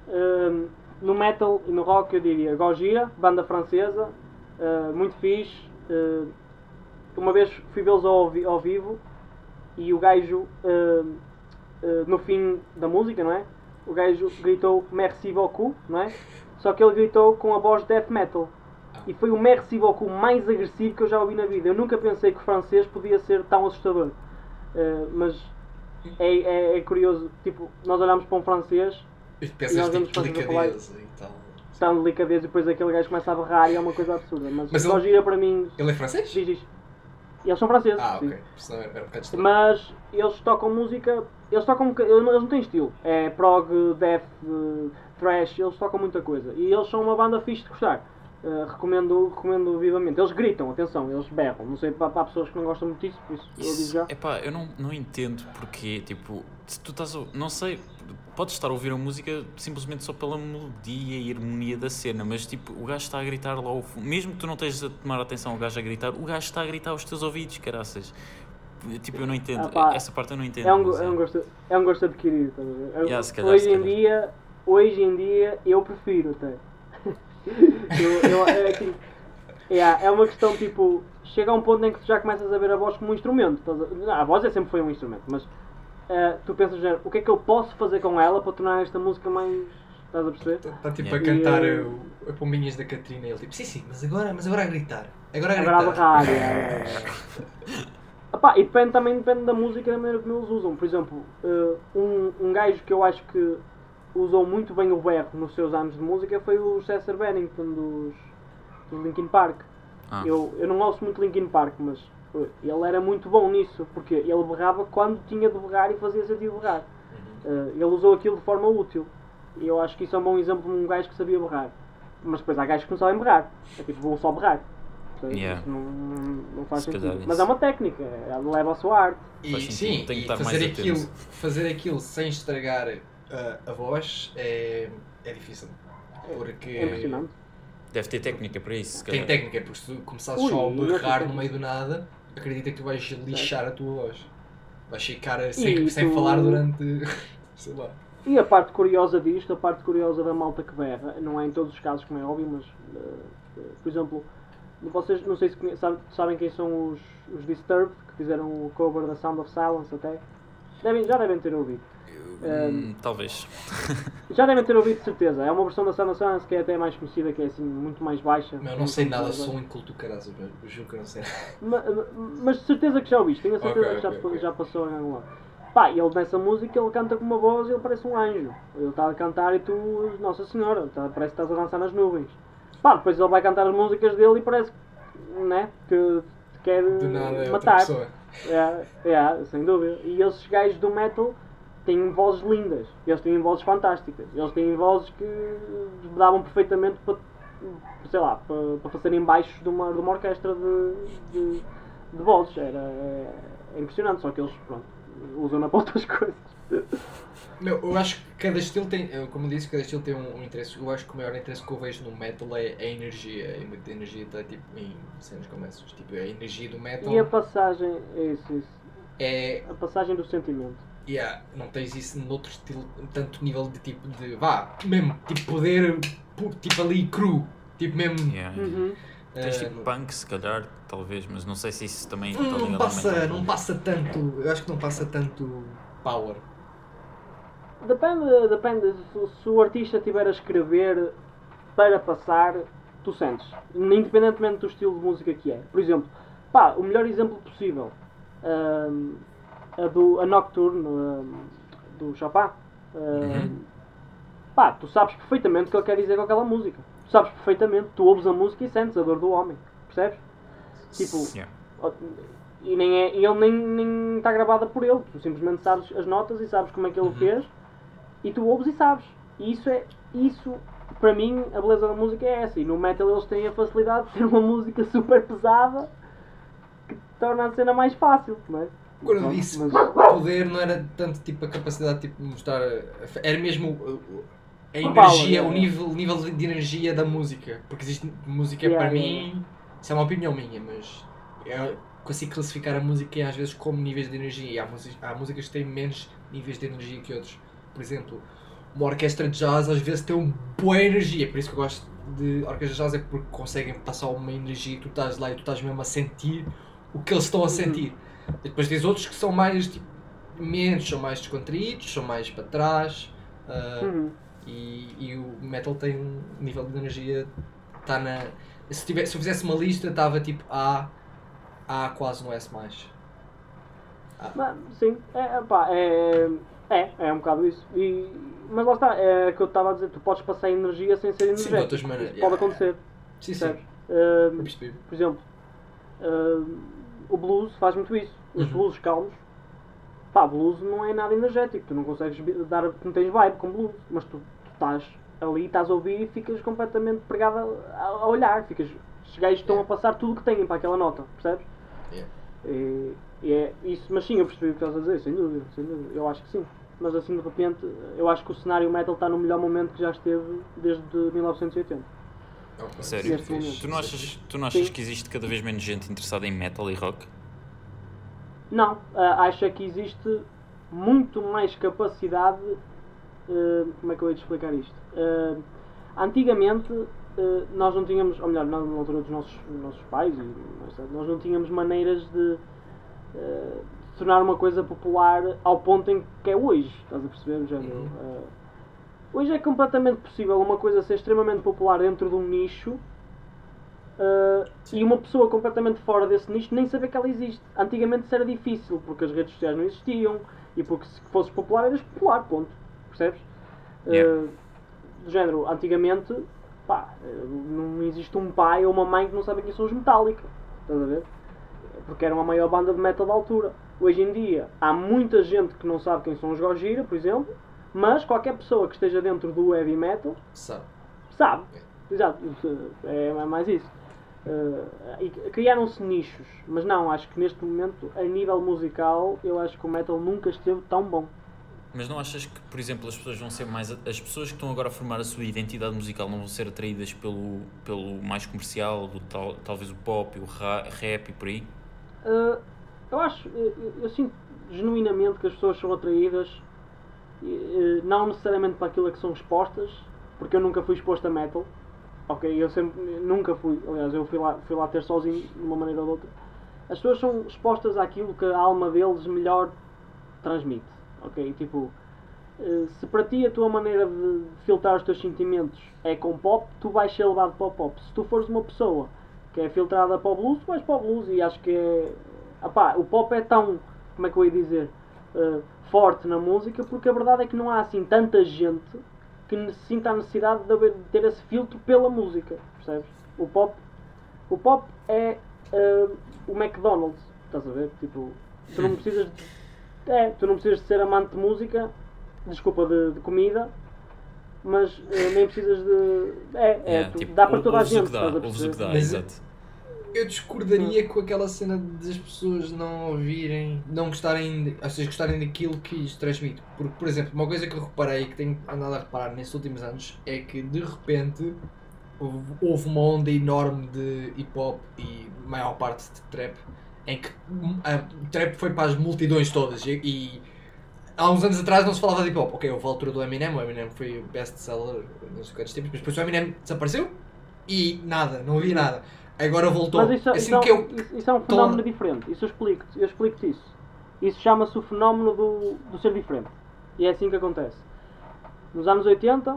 Hum, no metal e no rock eu diria Gojira, banda francesa, uh, muito fixe. Uh, uma vez fui vê-los ao, ao vivo e o gajo, uh, uh, no fim da música, não é? O gajo gritou Merci beaucoup, não é? Só que ele gritou com a voz death metal. E foi o Merci beaucoup mais agressivo que eu já ouvi na vida. Eu nunca pensei que o francês podia ser tão assustador. Uh, mas é, é, é curioso, tipo, nós olhamos para um francês E E nós delicadeza e tal. tão delicadeza e depois aquele gajo começa a berrar e é uma coisa absurda. Mas, Mas ele- gira para mim. Ele é francês? Diz, diz. Eles são franceses. Ah, ok. Senão era um bocado. Mas eles tocam música. Eles tocam. Eles não têm estilo. É prog, death, thrash. Eles tocam muita coisa. E eles são uma banda fixe de gostar. Eh, recomendo, recomendo vivamente. Eles gritam, atenção, eles berram. Não sei para, para pessoas que não gostam muito disso, por isso eu digo já. Epá, eu não, não entendo porque, tipo, se tu estás a. Não sei, podes estar a ouvir a música simplesmente só pela melodia e harmonia da cena, mas tipo, o gajo está a gritar lá ao fundo. Mesmo que tu não estejas a tomar atenção ao gajo a gritar, o gajo está a gritar aos teus ouvidos, caraças. Tipo, eu não entendo. Ah, pá, Essa parte eu não entendo. É um, mas é um, gosto, é um gosto adquirido. estás a ver? Calhar, hoje, em dia, hoje em dia eu prefiro até. eu, eu, é, assim, yeah, é uma questão tipo. Chega a um ponto em que tu já começas a ver a voz como um instrumento. a- a voz é sempre foi um instrumento, mas eh, tu pensas, já, o que é que eu posso fazer com ela para tornar esta música mais. Estás a perceber? Está tá, tipo Yeah. a cantar E, uh, o- a pombinhas da Catarina e ele tipo, sim, sim, mas agora, mas agora a gritar. Agora a Agora a gritar. berrar. yeah, yeah, yeah. Epá, e depende, também depende da música e da maneira como eles usam. Por exemplo, eh, um, um gajo que eu acho que usou muito bem o berro nos seus anos de música foi o Chester Bennington dos, dos Linkin Park. Ah. Eu, eu não ouço muito Linkin Park, mas eh, ele era muito bom nisso, porque ele berrava quando tinha de berrar e fazia sentido berrar. Eh, ele usou aquilo de forma útil. E eu acho que isso é um bom exemplo de um gajo que sabia berrar. Mas depois há gajos que não sabem berrar. É tipo, vou só berrar. Percebes? Yeah. Isso não, não faz Se sentido. Mas é uma técnica, é- leva a sua arte. E sim, tem que e estar mais fazer aquilo, fazer aquilo sem estragar uh, a voz é, é difícil. Porque É impressionante. Deve ter técnica para isso, tem calhar. técnica, porque se tu começares só a é berrar no meio do nada, acredita que tu vais lixar a tua voz. Vais ficar sem, E sem tu- falar durante. sei lá. E a parte curiosa disto, a parte curiosa da malta que berra, não é em todos os casos como é óbvio, mas eh, por exemplo, vocês não sei se conhe- sabe- sabem quem são os, os Disturbed, que fizeram o cover da Sound of Silence até. Devem, já devem ter ouvido. Hum, talvez. Já devem ter ouvido de certeza. É uma versão da of Silence que é até mais conhecida, que é assim muito mais baixa. Meu, não muito sei nada, sou um inculto caraças, eu juro que eu não sei. Ma- ma- Mas de certeza que já ouviste, tenho a certeza Ok, que já, ok, ok. já passou em algum lado. Pá, e ele nessa música ele canta com uma voz e ele parece um anjo. Ele está a cantar e tu, Nossa Senhora, tá- parece que estás a dançar nas nuvens. Pá, depois ele vai cantar as músicas dele e parece né, que te quer Do nada é outra matar. É, é, sem dúvida. E esses gajos do metal têm vozes lindas. Eles têm vozes fantásticas. Eles têm vozes que davam perfeitamente para, sei lá, para, para fazerem baixos de uma, de uma orquestra de, de, de vozes. Era, é, é impressionante, só que eles, pronto, usam-na para outras coisas. Não, eu acho que cada estilo tem, como disse, cada estilo tem um, um interesse. Eu acho que o maior interesse que eu vejo no metal é a energia. E muita energia está tipo, em cenas como essas. Tipo, a energia do metal E a passagem, é isso, isso. é. A passagem do sentimento. Yeah, não tens isso noutro estilo, tanto nível de tipo de. vá, mesmo, tipo poder, tipo ali cru. Tipo mesmo. Yeah. Uhum. Tens eh, tipo punk, se calhar, talvez, mas não sei se isso também Hum, ligado não passa, não passa tanto. Eu acho que não passa tanto power. Depende, depende. Se, se o artista estiver a escrever para passar, tu sentes. Independentemente do estilo de música que é. Por exemplo, pá, o melhor exemplo possível. hum, a, do, a Nocturne hum, do Chopin. Hum, Uhum. Pá, tu sabes perfeitamente o que ele quer dizer com aquela música. Tu sabes perfeitamente. Tu ouves a música e sentes a dor do homem. Percebes? Tipo, Yeah. e, nem é, e ele nem, nem está gravada por ele. Tu simplesmente sabes as notas e sabes como é que ele fez. E tu ouves e sabes. E isso é. Isso, para mim, a beleza da música é essa. E no metal eles têm a facilidade de ter uma música super pesada que torna a cena mais fácil, não é? Quando eu disse mas- poder não era tanto tipo a capacidade tipo, de mostrar. Era mesmo a energia, o é. nível, o nível de energia da música. Porque existe música Yeah, para yeah, mim. Isso é uma opinião minha, mas eu consigo classificar a música às vezes como níveis de energia. E há, músicas, há músicas que têm menos níveis de energia que outros. Por exemplo, uma orquestra de jazz às vezes tem uma boa energia. Por isso que eu gosto de orquestra de jazz é porque conseguem passar uma energia e tu estás lá e tu estás mesmo a sentir o que eles estão a sentir. E depois tens outros que são mais tipo, menos, são mais descontraídos, são mais para trás. ah, Uhum. e, e o metal tem um nível de energia. Está na. Se, tiver, se eu fizesse uma lista, estava tipo A, A quase no S. Mas, sim, é, pá, é, é, é um bocado isso. E, mas lá está, é o que eu estava a dizer, tu podes passar energia sem ser Sim, de energético. outras maneiras. Isso pode Yeah. acontecer, Sim, sim. percebi. por exemplo, ah, o blues faz muito isso. Os Uhum. blues calmos, pá, blues não é nada energético, tu não consegues dar, não tens vibe com blues, mas tu, tu estás ali, estás a ouvir e ficas completamente pregado a, a olhar, ficas, os gajos estão a passar tudo o que têm para aquela nota, percebes? Yeah. E, e é isso, mas sim, eu percebi o que estás a dizer, sem dúvida, sem dúvida, eu acho que sim. Mas assim de repente, eu acho que o cenário metal está no melhor momento que já esteve desde 1980. Ok. Sério? Neste momento. Tu não achas, tu não achas Sim. que existe cada vez menos gente interessada em metal e rock? Não, ah, acho é que existe muito mais capacidade. ah, como é que eu ia te explicar isto? Ah, antigamente nós não tínhamos, ou melhor, na altura dos nossos, nossos pais, e nós não tínhamos maneiras de, de tornar uma coisa popular ao ponto em que é hoje. Estás a perceber? Já Uhum. Hoje é completamente possível uma coisa ser extremamente popular dentro de um nicho. Uh, e uma pessoa completamente fora desse nicho nem saber que ela existe. Antigamente isso era difícil, porque as redes sociais não existiam e porque se fosses popular eras popular, ponto. Percebes? Uh, Yeah. do género, antigamente, pá, uh, não existe um pai ou uma mãe que não sabe quem são os Metallica. Estás a ver? Porque eram a maior banda de metal da altura. Hoje em dia há muita gente que não sabe quem são os Gojira, por exemplo, mas qualquer pessoa que esteja dentro do heavy metal Sabe. Sabe. Exato. É mais isso. Uh, e criaram-se nichos, mas não, acho que neste momento, a nível musical, eu acho que o metal nunca esteve tão bom. Mas não achas que, por exemplo, as pessoas vão ser mais. As pessoas que estão agora a formar a sua identidade musical não vão ser atraídas pelo, pelo mais comercial, do tal, talvez o pop, o ra- rap e por aí? Uh, eu acho, eu, eu- eu sinto genuinamente que as pessoas são atraídas, eh, não necessariamente para aquilo que são expostas, porque eu nunca fui exposto a metal. Ok, eu sempre, nunca fui, aliás, eu fui lá, fui lá ter sozinho, de uma maneira ou de outra. As pessoas são expostas àquilo que a alma deles melhor transmite. Ok, tipo, eh, se para ti a tua maneira de filtrar os teus sentimentos é com pop, tu vais ser levado para o pop. Se tu fores uma pessoa que é filtrada para o blues, tu vais para o blues e acho que é. Epá, o pop é tão. Como é que eu ia dizer? Eh, forte na música, porque a verdade é que não há assim tanta gente que sinta a necessidade de, ter esse filtro pela música, percebes? O pop, o pop é eh, o McDonald's, estás a ver? Tipo, tu não precisas de, é, tu não precisas de ser amante de música, desculpa, de, de comida, mas eh, nem precisas de. É, é, Yeah, tu- tipo, dá para toda a gente. dá, estás a ouves o que perceber? dá, Mas- exato. Eu discordaria com aquela cena das pessoas não ouvirem, não gostarem, ou seja, gostarem daquilo que isto transmite. Porque, por exemplo, uma coisa que eu reparei, que tenho andado a reparar nestes últimos anos, é que de repente houve, uma onda enorme de hip hop e maior parte de trap, em que a trap foi para as multidões todas. E, e há uns anos atrás não se falava de hip hop. Ok, houve a altura do Eminem, o Eminem foi best-seller não sei quantos tempos, mas depois o Eminem desapareceu e nada, não havia nada. Agora voltou. Mas isso, Eu isso, sinto é um- que eu, isso- isso é um fenómeno diferente. Isso eu explico-te. Eu explico-te isso. Isso chama-se o fenómeno do, do ser diferente. E é assim que acontece. Nos anos 80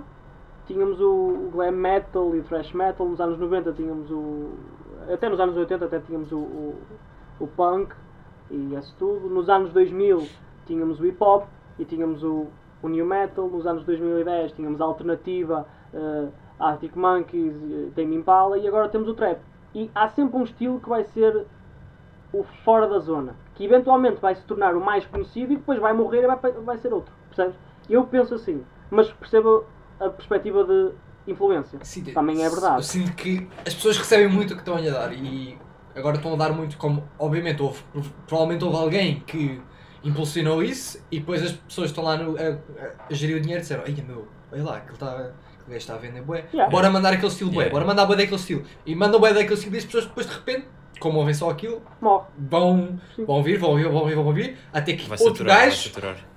tínhamos o, glam metal e o thrash metal. Nos anos 90 tínhamos o. Até nos anos 80 até tínhamos o, o, o punk e isso tudo. Nos anos 2000 tínhamos o hip hop e tínhamos o, o new metal. Nos anos 2010 tínhamos a alternativa, eh, Arctic Monkeys, eh, Tame Impala e agora temos o trap. E há sempre um estilo que vai ser o fora da zona, que eventualmente vai se tornar o mais conhecido e depois vai morrer e vai, vai ser outro, percebes? Eu penso assim, mas percebo a perspectiva de influência. Sim, Também é verdade. Eu sinto que as pessoas recebem muito o que estão a dar e agora estão a dar muito como. Obviamente, houve, provavelmente houve alguém que impulsionou isso e depois as pessoas estão lá no, a, a- a gerir o dinheiro e disseram: Ai meu, olha lá, aquele, está, aquele gajo está a vender bué, Yeah. bora mandar aquele estilo bué, Yeah. bora mandar bué daquele estilo. E mandam bué daquele estilo e as pessoas depois de repente, como ouvem só aquilo, Morre. vão, vão ouvir, vão ouvir, vão ouvir, vão ouvir, até que Vai outro saturar, gajo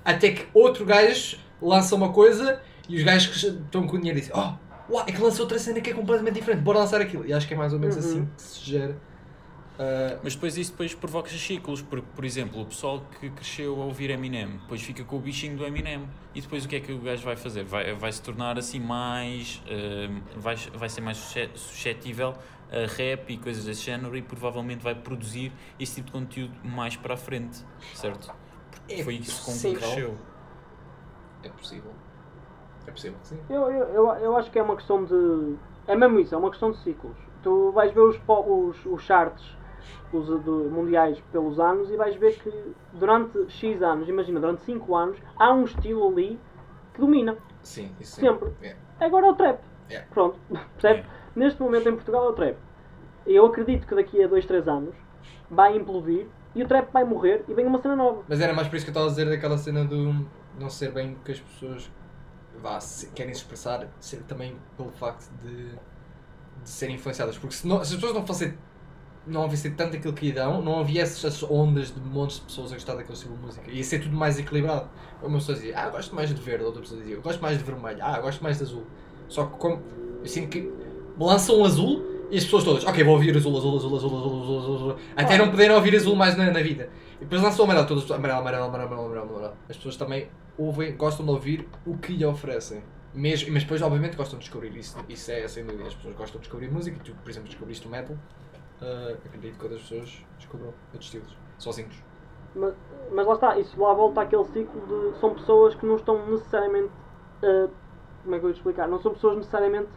até que outro gajo lança uma coisa e os gajos que estão com o dinheiro dizem Oh, uau, é que lançou outra cena que é completamente diferente, bora lançar aquilo. E acho que é mais ou menos Uhum. assim que se gera. Ah, Mas depois isso depois provoca ciclos, porque, por exemplo, o pessoal que cresceu a ouvir Eminem, depois fica com o bichinho do Eminem. E depois o que é que o gajo vai fazer? Vai, vai se tornar assim mais. hum, vai, vai ser mais susce- suscetível a rap e coisas desse género e provavelmente vai produzir esse tipo de conteúdo mais para a frente, certo? Porque É foi isso com que possível. cresceu. é possível. É possível, sim. Eu, eu, eu, eu acho que é uma questão de. É mesmo isso, é uma questão de ciclos. Tu vais ver os, os, os charts os, do- mundiais pelos anos e vais ver que durante X anos, imagina, durante 5 anos, há um estilo ali que domina. Sim, isso. Sempre. Agora é o trap. Pronto, percebe? Neste momento em Portugal é o trap. Eu acredito que daqui a 2, 3 anos vai implodir e o trap vai morrer e vem uma cena nova. Mas era mais por isso que eu estava a dizer daquela cena do não ser bem que as pessoas vá, se- querem se expressar, ser também pelo facto de, de serem influenciadas. Porque se, não- se as pessoas não fossem não havia tanto aquilo que lhe dão, não havia essas ondas de montes de pessoas a gostar daquele estilo de música. Ia ser tudo mais equilibrado. Uma pessoa dizia, ah, gosto mais de verde, outra pessoa dizia, gosto mais de vermelho, ah, gosto mais de azul. Só que como, eu sinto que lançam um azul e as pessoas todas, ok, vou ouvir azul, azul, azul, azul, azul, azul, azul, azul. até não poderem ouvir azul mais na, na vida. E depois lançam amarelo, todas amarelo, amarelo, amarelo, amarelo, amarelo, amarelo. As pessoas também ouvem, gostam de ouvir o que lhe oferecem. Mesmo, mas depois, obviamente, gostam de descobrir isso. Isso é, sem dúvida, as pessoas gostam de descobrir música. Tu, por exemplo, descobriste o metal ah, acredito que outras pessoas descubram outros estilos, sozinhos. Mas, mas lá está, isso lá volta àquele ciclo de. São pessoas que não estão necessariamente. ah, como é que eu ia te explicar? Não são pessoas necessariamente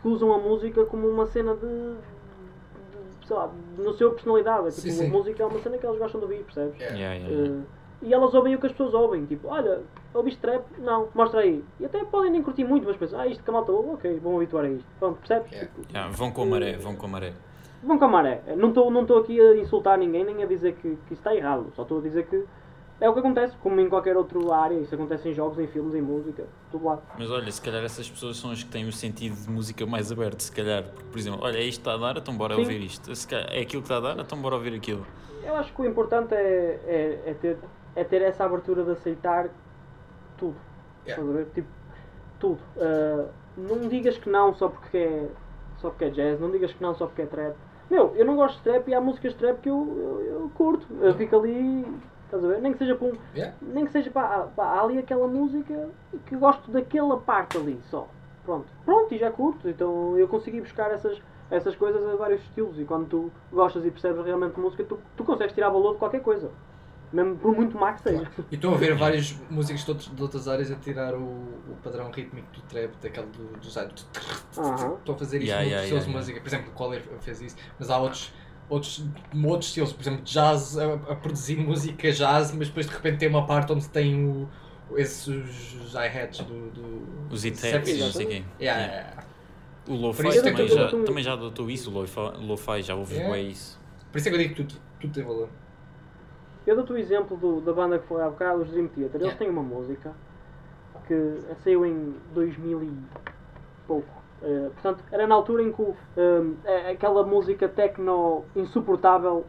que usam a música como uma cena de. de sei lá, no seu personalidade. É tipo, Sim, sim. a música é uma cena que elas gostam de ouvir, percebes? Yeah. Yeah, yeah, yeah. Uh, e elas ouvem o que as pessoas ouvem, tipo, olha, ouviste trap? Não, mostra aí. E até podem nem curtir muito, mas pensam, ah, isto que a malta ouve, ok, vão habituar a isto. Pronto, percebes? Yeah. Yeah, vão com a maré, vão com a maré. Vão com a maré. Não estou não estou aqui a insultar ninguém, nem a dizer que, que isso está errado. Só estou a dizer que é o que acontece, como em qualquer outra área. Isso acontece em jogos, em filmes, em música, tudo lá. Mas olha, se calhar essas pessoas são as que têm o sentido de música mais aberto, se calhar. Porque, por exemplo, olha, é isto que está a dar, então bora Sim. ouvir isto. Se calhar é aquilo que está a dar, então bora ouvir aquilo. Eu acho que o importante é, é, é ter, é ter essa abertura de aceitar tudo. Yeah. Estás a ver? Tipo, tudo. Ah, não digas que não só porque é, só porque é jazz, não digas que não só porque é trap. Meu, eu não gosto de trap e há músicas de trap que eu, eu, eu curto. Eu fico ali, estás a ver? Nem que seja para um, Yeah. nem que seja para, para há ali aquela música que eu gosto daquela parte ali só. Pronto. Pronto, e já curto. Então eu consegui buscar essas, essas coisas a vários estilos. E quando tu gostas e percebes realmente música, tu, tu consegues tirar valor de qualquer coisa. Mesmo por muito má que seja. E estou a ver vários músicos de, outros- de outras áreas a tirar o, o padrão rítmico do trap, daquele do, do site. Estou a fazer isso Yeah, no yeah, estilos yeah, de yeah. música. Por exemplo, o Collier fez isso, mas há outros, outros, outros estilos, por exemplo, jazz a, a produzir música jazz, mas depois de repente tem uma parte onde tem o, esses hi-hats do, do. Os Seven. não sei o lo-fi também, é já, tô- também já adotou isso, o lo-fi, já ouvi Yeah. bem isso. Por isso é que eu digo que tudo, tudo tem valor. Eu dou-te o exemplo do- da banda que foi há bocado, os Dream Theater. Eles Yeah. têm uma música que saiu em 2000 e pouco. Eh, portanto, era na altura em que eh, aquela música techno insuportável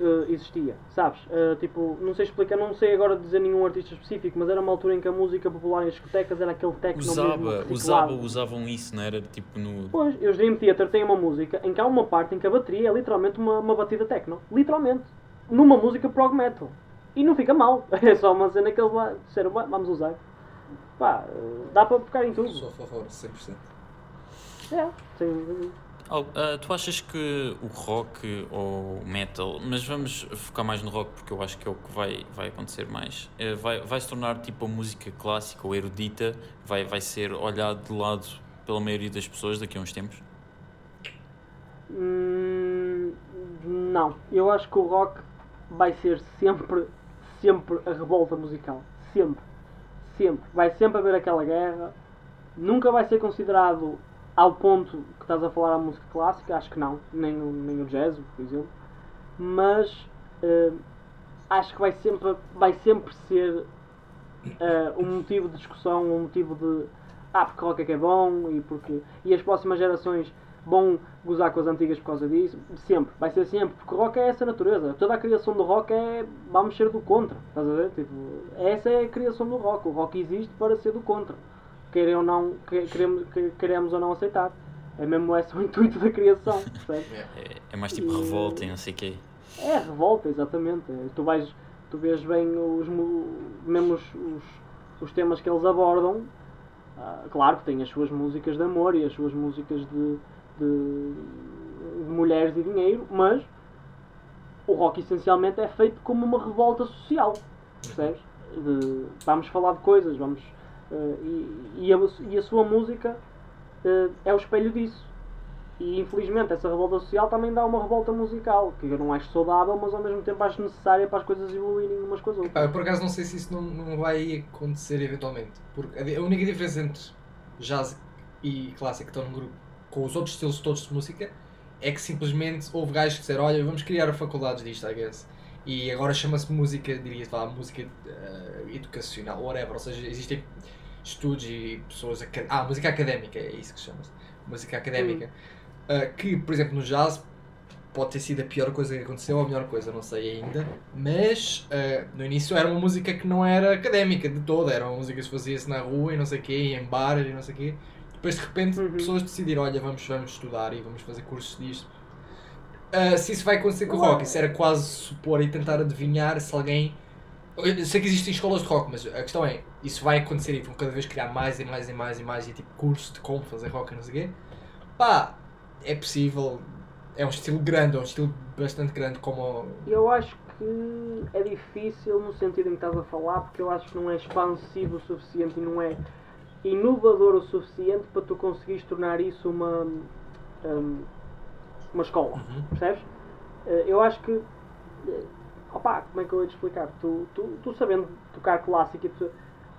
eh, existia, sabes? Eh, tipo, não sei explicar, não sei agora dizer nenhum artista específico, mas era uma altura em que a música popular em discotecas era aquele techno mesmo Usava, reciclado. usava, usavam isso, não era? Tipo no. Pois, e os Dream Theater têm uma música em que há uma parte em que a bateria é literalmente uma, uma batida techno. Literalmente. Numa música prog metal. E não fica mal. É só uma cena que eles lá disseram, "Bah, vamos usar. Pá, eh, dá para focar em tudo. Sou a favor, 100%. É, sim. Oh, ah, tu achas que o rock ou o metal, mas vamos focar mais no rock porque eu acho que é o que vai, vai acontecer mais, eh, vai, vai se tornar tipo a música clássica ou erudita, vai, vai ser olhado de lado pela maioria das pessoas daqui a uns tempos? Hum, não. Eu acho que o rock vai ser sempre, sempre a revolta musical. Sempre. Sempre. Vai sempre haver aquela guerra. Nunca vai ser considerado ao ponto que estás a falar a música clássica. Acho que não. Nem, nem o jazz, por exemplo. Mas eh, acho que vai sempre, vai sempre ser eh, um motivo de discussão, um motivo de ah, porque rock é que é bom e porque e as próximas gerações vão gozar com as antigas por causa disso. Sempre, vai ser sempre, porque o rock é essa natureza. Toda a criação do rock é vamos ser do contra, estás a ver? Tipo, essa é a criação do rock. O rock existe para ser do contra. Queira ou não, que- queremos, que- queremos ou não aceitar. É mesmo esse o intuito da criação, percebes? É, é mais tipo E- revolta e não sei o quê. É revolta, exatamente. Tu vais, tu vês bem os, mesmo os, os, os temas que eles abordam. Ah, claro que tem as suas músicas de amor e as suas músicas de, de, de mulheres e dinheiro, mas o rock essencialmente é feito como uma revolta social, percebes? De- vamos falar de coisas, vamos ah, e, e, a, e a sua música ah, é o espelho disso. E infelizmente essa revolta social também dá uma revolta musical, que eu não acho saudável, mas ao mesmo tempo acho necessária para as coisas evoluírem umas com as outras. Eu por acaso não sei se isso não, não vai acontecer eventualmente. Porque a, única diferença entre jazz e clássico que estão no grupo com os outros estilos todos de música é que simplesmente houve gajos que disseram: Olha, vamos criar faculdades disto, I guess. E agora chama-se música, diria falar, música eh, educacional, whatever. Ou seja, existem estudos e pessoas. Ah, música académica, é isso que se chama-se. Música académica. Uh, que, por exemplo, no jazz pode ter sido a pior coisa que aconteceu ou a melhor coisa, não sei ainda. Mas uh, no início era uma música que não era académica de toda, era uma música que se fazia-se na rua e não sei o quê, e em bar e não sei o quê. Depois de repente Uhum. pessoas decidiram, olha, vamos, vamos estudar e vamos fazer cursos disto. Uh, se isso vai acontecer com o rock, isso era quase supor e tentar adivinhar se alguém. Eu sei que existem escolas de rock, mas a questão é, isso vai acontecer e vão cada vez criar mais e mais e mais e mais e tipo curso de como fazer rock e não sei o quê. Pá, é possível, é um estilo grande, é um estilo bastante grande como. Eu acho que é difícil no sentido em que estás a falar, porque eu acho que não é expansivo o suficiente e não é inovador o suficiente para tu conseguires tornar isso uma, hum, uma escola. Uhum. Percebes? Eh, Eu acho que. eh, Opá, como é que eu ia te explicar? Tu, tu, tu sabendo tocar clássico e tu,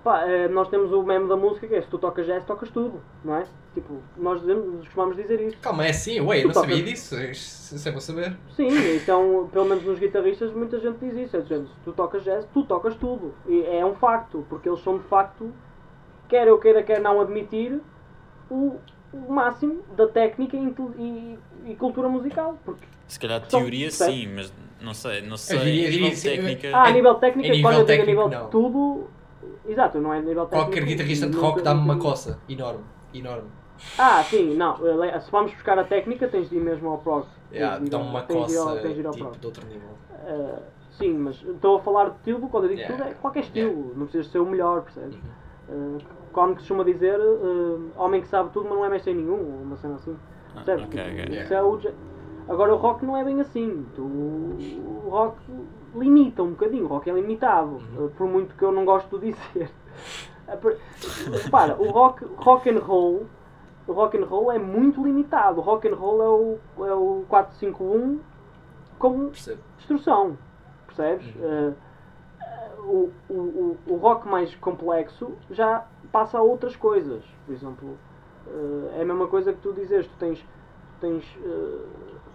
eh, nós temos o meme da música que é se tu tocas jazz, tocas tudo, não é? Tipo, nós dizemos, costumamos dizer isso. Calma, é assim, ué, eu não sabia disso, isso isso é bom saber. Sim, então, pelo menos nos guitarristas, muita gente diz isso. É dizer, se tu tocas jazz, tu tocas tudo. E é um facto, porque eles são de facto, quer eu queira, quer não admitir, o, o máximo da técnica e, e- e cultura musical. Porque, Se calhar teoria certo. sim, mas não sei, não sei. diria- diria nível sim, técnica. ah, a nível técnico, a nível quando eu digo a técnico, nível não. de tudo. Exato, não é a nível técnico. Qualquer guitarrista de rock dá-me uma coça enorme, enorme. Ah, sim, não. ele- Se vamos buscar a técnica, tens de ir mesmo ao prog. Yeah, ao- uma tens de ir ao- coça tens de ir ao tipo de outro nível. Uh, sim, mas estou a falar de estilo, quando eu digo Yeah. tudo, é qualquer estilo, não precisas ser o melhor, percebes? Uhum. Uh, como que se costuma dizer, uh, homem que sabe tudo, mas não é mestre em nenhum, ou uma cena assim. Ah, Percebes? ok, Tipo, ok. isso é o Agora o rock não é bem assim. Tu, o rock limita um bocadinho, o rock é limitado, eh, por muito que eu não gosto de dizer. Repara, o rock, rock and roll, o rock and roll é muito limitado. O rock and roll é o, é o 451 com Percebo. instrução, percebes? Eh, o, o, o, o rock mais complexo já passa a outras coisas. Por exemplo, eh, é a mesma coisa que tu dizes, tu tens, tens, eh,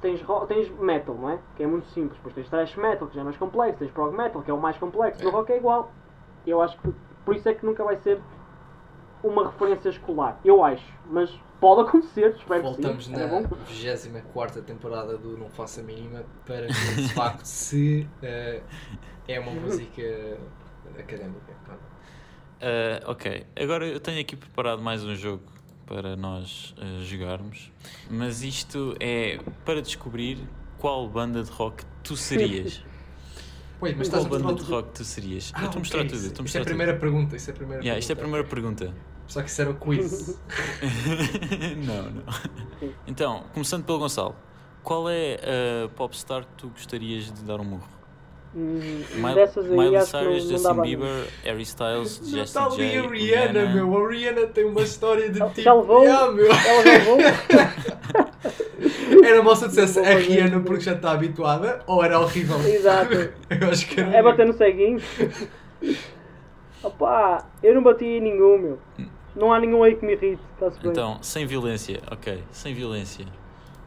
tens, tens metal, não é? Que é muito simples. Depois tens thrash metal, que já é mais complexo, tens prog metal, que é o mais complexo. No rock é igual. Eu acho que por isso é que nunca vai ser uma referência escolar. Eu acho. Mas pode acontecer, espero Voltamos que sim. É na bom. 24 temporada do Não Faça Mínima para ver de facto se eh, é uma música académica. Ah, ok, agora eu tenho aqui preparado mais um jogo para nós ah, jogarmos, mas isto é para descobrir qual banda de rock tu serias. Oi, mas qual banda de rock tu serias? Ah, eu estou a mostrar ok, tudo. estou a Isso é a primeira pergunta. Isso é a primeira tudo. Yeah, isto é a primeira pergunta. Só que isso era o quiz. não, não. Então, começando pelo Gonçalo, qual é a popstar que tu gostarias de dar um murro? Hum, Mil- dessas aí Miley Cyrus, não Justin Bieber, Harry Styles, Não Jessie está ali J, a Rihanna, meu. A Rihanna tem uma história de Já tipo. levou? Yeah, meu. Ela já levou? Era se eu dissesse a Rihanna porque já está habituada ou era horrível? Exato. Eu acho que É bater no ceguinho. Opa, eu não bati em nenhum, meu. Não há nenhum aí que me irrite. Então, sem violência, ok, sem violência.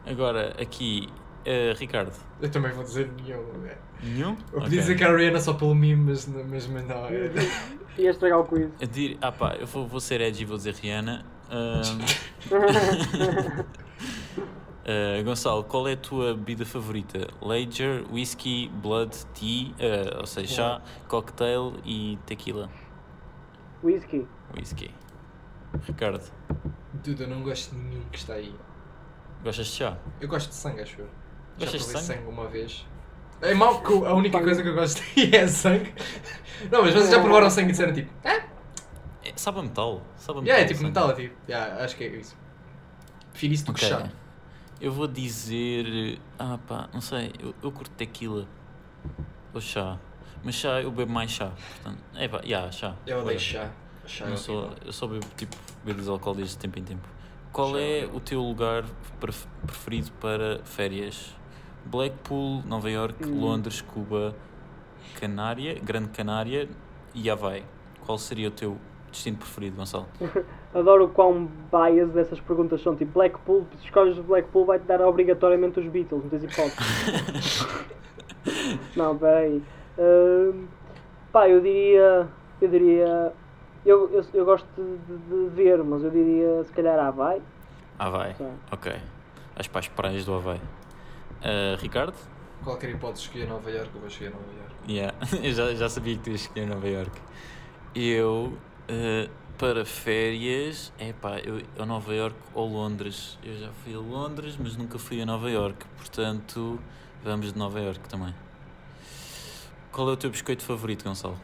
Agora, aqui, eh, Ricardo. Eu também vou dizer nenhum. né? Nenhum? Eu podia dizer que a Rihanna só pelo mime, mas, mas, não. é- Ia estragar o quiz. Eu dir... Ah pá, eu vou, vou ser edgy e vou dizer Rihanna. Ahm, ah, Gonçalo, qual é a tua bebida favorita? Lager, whisky, blood, tea, ah, ou seja, chá, cocktail e tequila. Whisky. Whisky. Ricardo, Dude, eu não gosto de nenhum que está aí. gostas de chá? Eu gosto de sangue, acho eu. Já Gostas de provei sangue? sangue uma vez. É mau que a única coisa que eu gosto é sangue. Não, mas vocês já provaram sangue e disseram tipo. Ah, É, sabe a metal. Sabe a metal. yeah, é tipo sangue. metal, é tipo. Yeah, acho que é isso. Prefiro isso do que Ok. chá. Eu vou dizer. Ah pá, não sei, eu, eu curto tequila ou chá. Mas chá eu bebo mais chá. Portanto, é pá, yeah, chá. Eu odeio chá. Chá é Eu só, horrível. eu só bebo tipo bebidas alcoólicas de tempo em tempo. Qual Chá é é o teu lugar pref- preferido para férias? Blackpool, Nova York, Hum. Londres, Cuba, Canária, Grande Canária e Havaí. Qual seria o teu destino preferido, Gonçalo? Adoro o quão bias dessas perguntas são. Tipo, Blackpool, se escolhes Blackpool vai-te dar obrigatoriamente os Beatles, não tens hipótese. não, peraí. Hum, pá, eu diria. Eu diria. Eu, eu, eu gosto de, de- ver, mas eu diria se calhar Havaí. Havaí, ok. As para as praias do Havaí. Ah, Ricardo? Qualquer hipótese escolher Nova York, eu vou escolher Nova York. Yeah, eu já, já sabia que tu ias escolher Nova York. Eu, eh, para férias, é pá, eu, eu Nova York ou Londres. Eu já fui a Londres, mas nunca fui a Nova York. Portanto, vamos de Nova York também. Qual é o teu biscoito favorito, Gonçalo?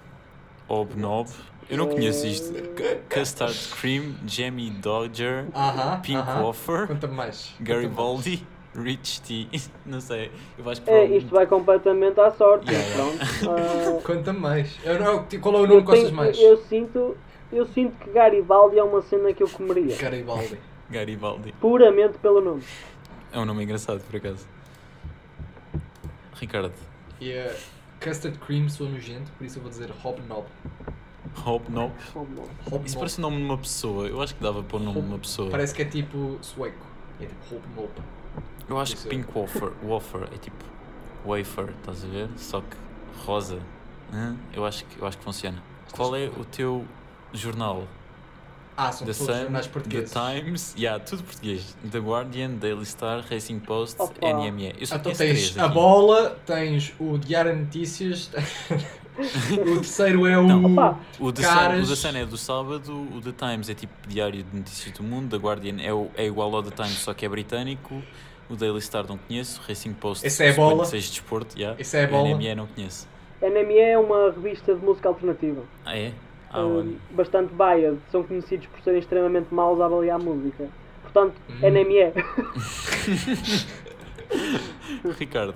Obnob? Eu não conheço isto. Custard Cream, Jammy Dodger, Aham. Pink aham. Wafer, Conta-me mais. Conta-me Garibaldi, Rich Tea. Não sei, eu acho que É, isto vai completamente à sorte, Yeah, pronto. mais. Ah, Conta-me mais. Eu não, qual é o nome que gostas mais? eu sinto. Eu sinto que Garibaldi é uma cena que eu comeria. Garibaldi. Garibaldi. Puramente pelo nome. É um nome engraçado, por acaso. Ricardo, E uh, custard cream sou nojento, por isso eu vou dizer hobnob. Hobnob. Hobnob. Hobnob. Isso parece o nome de uma pessoa. Eu acho que dava para o nome de uma pessoa. Parece que é tipo sueco. É tipo hobnob. Eu acho que é- Pink Wafer, wafer é tipo wafer, estás a ver? Só que rosa. Hã? Eu acho que, eu acho que funciona. Qual é o teu jornal? Ah, são The todos Sun, jornais The portugueses. Times, yeah, tudo português. The Guardian, Daily Star, Racing Post, Opa. NME. Eu só Então conheço tens a aqui. bola, tens o Diário de Notícias, o terceiro é o. Não. O The, Sun, Caras. o The Sun é do sábado, o The Times é tipo diário de notícias do mundo, The Guardian é, o- é igual ao The Times, só que é britânico, o Daily Star não conheço, Racing Post Esse é a bola. de desporto, yeah. Esse é a O bola. NME não conheço. NME é uma revista de música alternativa. Ah é? Ah, olha. bastante biased, são conhecidos por serem extremamente maus a avaliar música. Portanto, Hum. NME. Ricardo,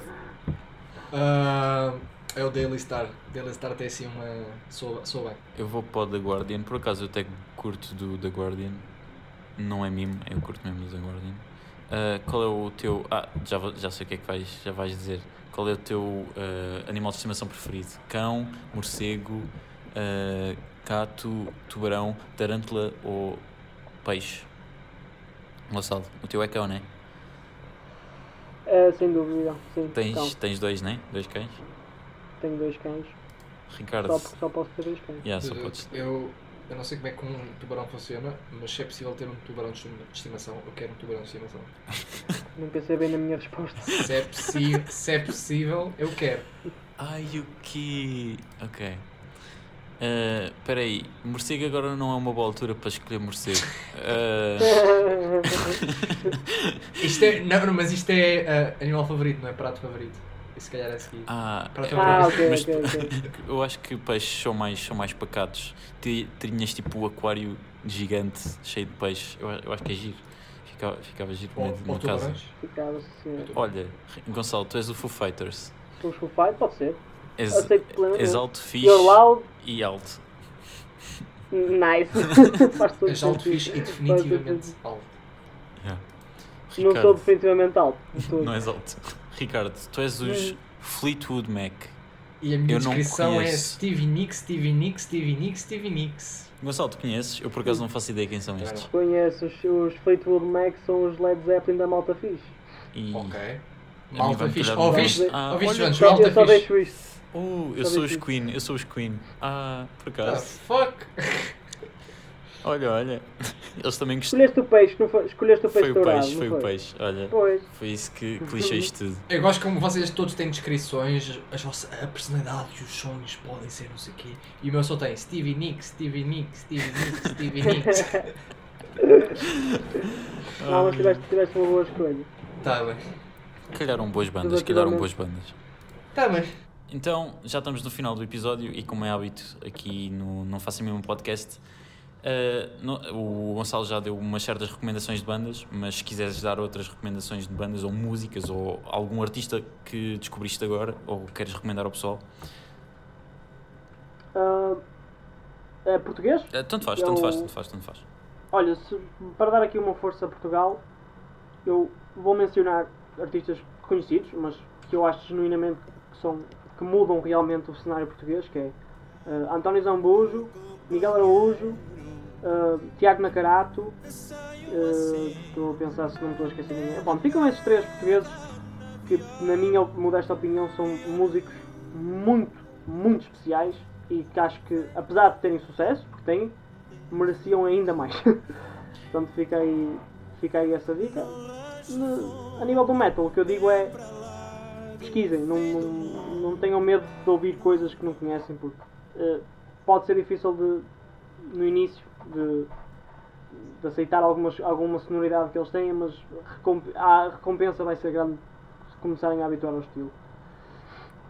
Ah, é o Daily Star. Daily Star tem assim uma. Soa, soa bem. eu vou para o The Guardian. Por acaso eu até curto do The Guardian. Não é mimo, eu curto mesmo do The Guardian. Ah, qual é o teu. Ah, já, vou- já sei o que é que vais, já vais dizer. Qual é o teu ah, animal de estimação preferido? Cão, morcego, gato, tubarão, tarântula ou peixe? Gonçalo, o teu é cão, não é? É, sem dúvida, sim. Tens, tens dois, não é? Dois cães? tenho dois cães. Ricardo, Só, só posso ter dois cães. yeah, só podes. eu, eu não sei como é que um tubarão funciona, mas se é possível ter um tubarão de estima- de estimação, eu quero um tubarão de estimação. Não pensei bem na minha resposta. Se é, possi se é possível, eu quero. Ai, o que? Ok. Espera aí, morcego agora não é uma boa altura para escolher morcego. Ah, Isto é. Não, não, mas isto é ah, animal favorito, não é prato favorito. E se calhar é a seguir. ah, Para é- trabalhar. ah, ok, mas ok, ok. eu acho que peixes são mais, são mais pacatos. Ti- Tinhas tipo o aquário gigante cheio de peixe. Eu, eu acho que é giro. Ficava, ficava giro Ou, numa ou casa. Ficava assim. Olha, Gonçalo, tu és o Foo Fighters. Os Foo Fighters, pode ser. És, és alto, fixe e alto. nice. És alto, fixe e definitivamente alto. Yeah. Não sou definitivamente alto. não és alto. Ricardo, tu és os Fleetwood Mac. E a minha Eu não descrição é conheço. Stevie Nicks, Stevie Nicks, Stevie Nicks, Stevie Nicks. Gonçalo, tu conheces? Eu por acaso não faço ideia quem são estes. Conheço os, os Fleetwood Mac, são os Led Zeppelin da malta fixe. E... Ok. Malta um Ouviste? bocado. Ah, Ouviste? Só- Malta eu só fixe. deixo isto. Uh, eu Só sou os Queen, eu sou os Queen. Ah, por The acaso. fuck? Olha, olha. Eles também gostaram. Escolheste o peixe, não foi? Escolheste o peixe Foi o peixe, foi foi? o peixe. Olha, Pois. foi isso que, que lixou isto tudo. Eu gosto como vocês todos têm descrições, as vossas, a personalidade e os sonhos podem ser não sei o quê. E o meu só tem Stevie Nicks, Stevie Nicks, Stevie Nicks, Stevie Nicks. Não, mas tiveste, tiveste uma boa escolha. Tá bem. Calharam boas bandas, calharam boas bandas. Tá bem. Então, já estamos no final do episódio e como é hábito aqui no Não Faça Mesmo Podcast, no- o Gonçalo já deu umas certas recomendações de bandas, mas se quiseres dar outras recomendações de bandas ou músicas ou algum artista que descobriste agora ou queres recomendar ao pessoal, Ah, é português? eh, tanto faz, Eu- tanto faz, tanto faz, tanto faz. Olha, se- para dar aqui uma força a Portugal, eu vou mencionar artistas conhecidos, mas que eu acho genuinamente que, são, que mudam realmente o cenário português, que é António Zambujo, Miguel Araújo, ah, Tiago Nacarato, ah, estou a pensar se não estou a esquecer ninguém. Bom, ficam esses três portugueses que, na minha modesta opinião, são músicos muito, muito especiais e que acho que, apesar de terem sucesso, porque têm, mereciam ainda mais. Portanto, fica aí, fica aí essa dica. No- a nível do metal, o que eu digo é pesquisem, não, não, não tenham medo de ouvir coisas que não conhecem, porque eh, pode ser difícil de, no início de, de aceitar algumas, alguma sonoridade que eles têm, mas recomp- a recompensa vai ser grande se começarem a habituar ao estilo.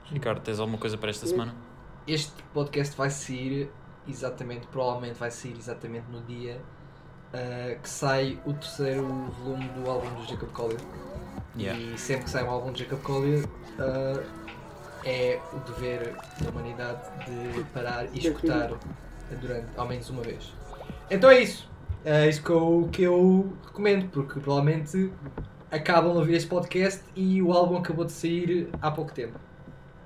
Ricardo, tens alguma coisa para esta semana? Este podcast vai sair exatamente, provavelmente vai sair exatamente no dia ah, que sai o terceiro volume do álbum do Jacob Collier. Yeah. E sempre que sai um álbum de Jacob Collier ah, é o dever da humanidade de parar e escutar durante ao menos uma vez. Então é isso. É isso que eu, que eu recomendo, porque provavelmente acabam de ouvir este podcast e o álbum acabou de sair há pouco tempo.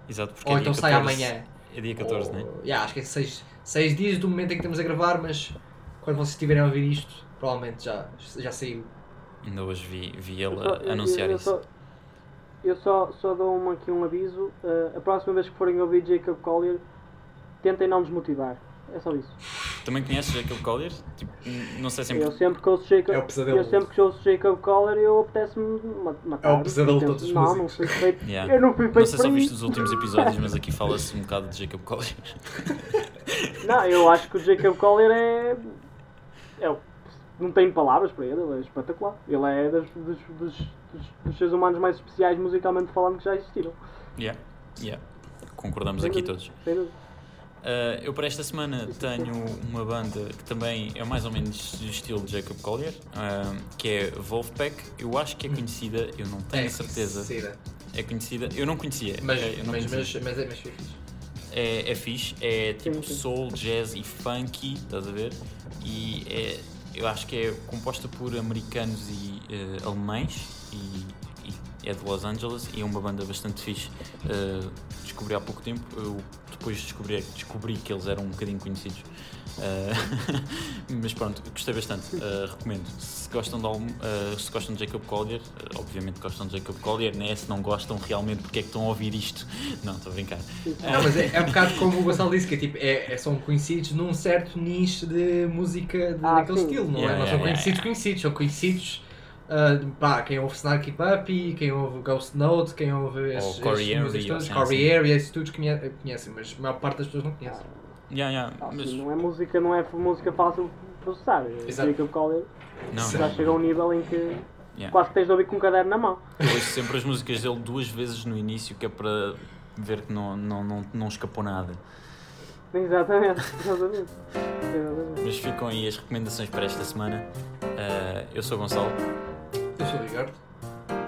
Exato, porque Ou é então dia sai 14. amanhã. É dia 14, Ou- não é? Yeah, acho que é 6 seis dias do momento em que estamos a gravar, mas quando vocês estiverem a ouvir isto, provavelmente já, já saiu. Ainda hoje vi, vi ele só- a eu- anunciar eu isso. Só, eu só, só dou uma, aqui um aviso. eh, a próxima vez que forem ouvir Jacob Collier, tentem não desmotivar. É só isso. Também conheces Jacob Collier? Tipo, não sei sempre. Eu sempre que ouço Jacob, É o pesadelo. eu sempre que ouço Jacob Collier, eu apetece-me ma- matar. É o pesadelo de todos os Não, não músicos." fui feito. Yeah. Eu não fui feito Não sei se ouviste os últimos episódios, mas aqui fala-se um bocado de Jacob Collier. Não, eu acho que o Jacob Collier é. é não tenho palavras para ele, ele é espetacular. Ele é das- dos, dos, dos, dos seres humanos mais especiais musicalmente falando que já existiram. Yeah. Yeah. Concordamos Sem aqui dúvida, todos. sem dúvida. Uh, eu para esta semana tenho uma banda que também é mais ou menos do estilo de Jacob Collier, uh, que é Wolfpack. Eu acho que é conhecida, eu não tenho É certeza. conhecida. É conhecida, eu não conhecia. Mas? Eu não mas, conhecia. mas, mas, é, mas foi fixe. É, é fixe, é tipo soul, jazz e funky, estás a ver? E é, eu acho que é composta por americanos e eh, alemães e é de Los Angeles e é uma banda bastante fixe. Eh, descobri há pouco tempo, eu depois descobri, descobri que eles eram um bocadinho conhecidos. Eh, mas pronto, gostei bastante, eh, recomendo. Se gostam, de algum, se gostam de Jacob Collier, obviamente gostam de Jacob Collier, né? se não gostam realmente, porque é que estão a ouvir isto? Não, estou a brincar. Não, mas é, é um bocado como o Gonçalo disse, que é tipo, é, é- são conhecidos num certo nicho de música de, Ah, daquele sim. estilo, não Yeah, é? Não yeah, são yeah, conhecidos, yeah. conhecidos, são conhecidos. Ah, pá, quem ouve Snarky Puppy, quem ouve Ghost Note, quem ouve esses, Corey ou todos, assim, Corey. Area, esses todos conhe- conhecem, mas a maior parte das pessoas não conhecem. Yeah, yeah, Ah, mas, Não é música, não é música fácil de processar. Exato. Jacob Collier não, já não. chega a um nível em que Yeah. quase que tens de ouvir com um caderno na mão. Eu ouço sempre as músicas dele duas vezes no início, que é para ver que não, não, não, não escapou nada. Exatamente, exatamente. exatamente. Mas ficam aí as recomendações para esta semana. Ah, eu sou o Gonçalo Eu sou o Ricardo.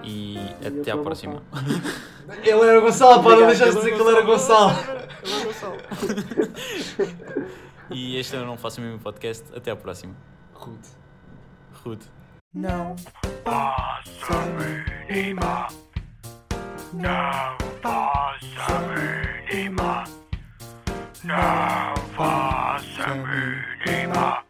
e eu até à sou o próxima. Ele era o Gonçalo, pá, não deixaste de dizer que ele era o Gonçalo. E este eu não faço o mesmo podcast. Até à próxima. Rude. Rude. Não Passa mínima. Não passa mínima. Não passa mínima.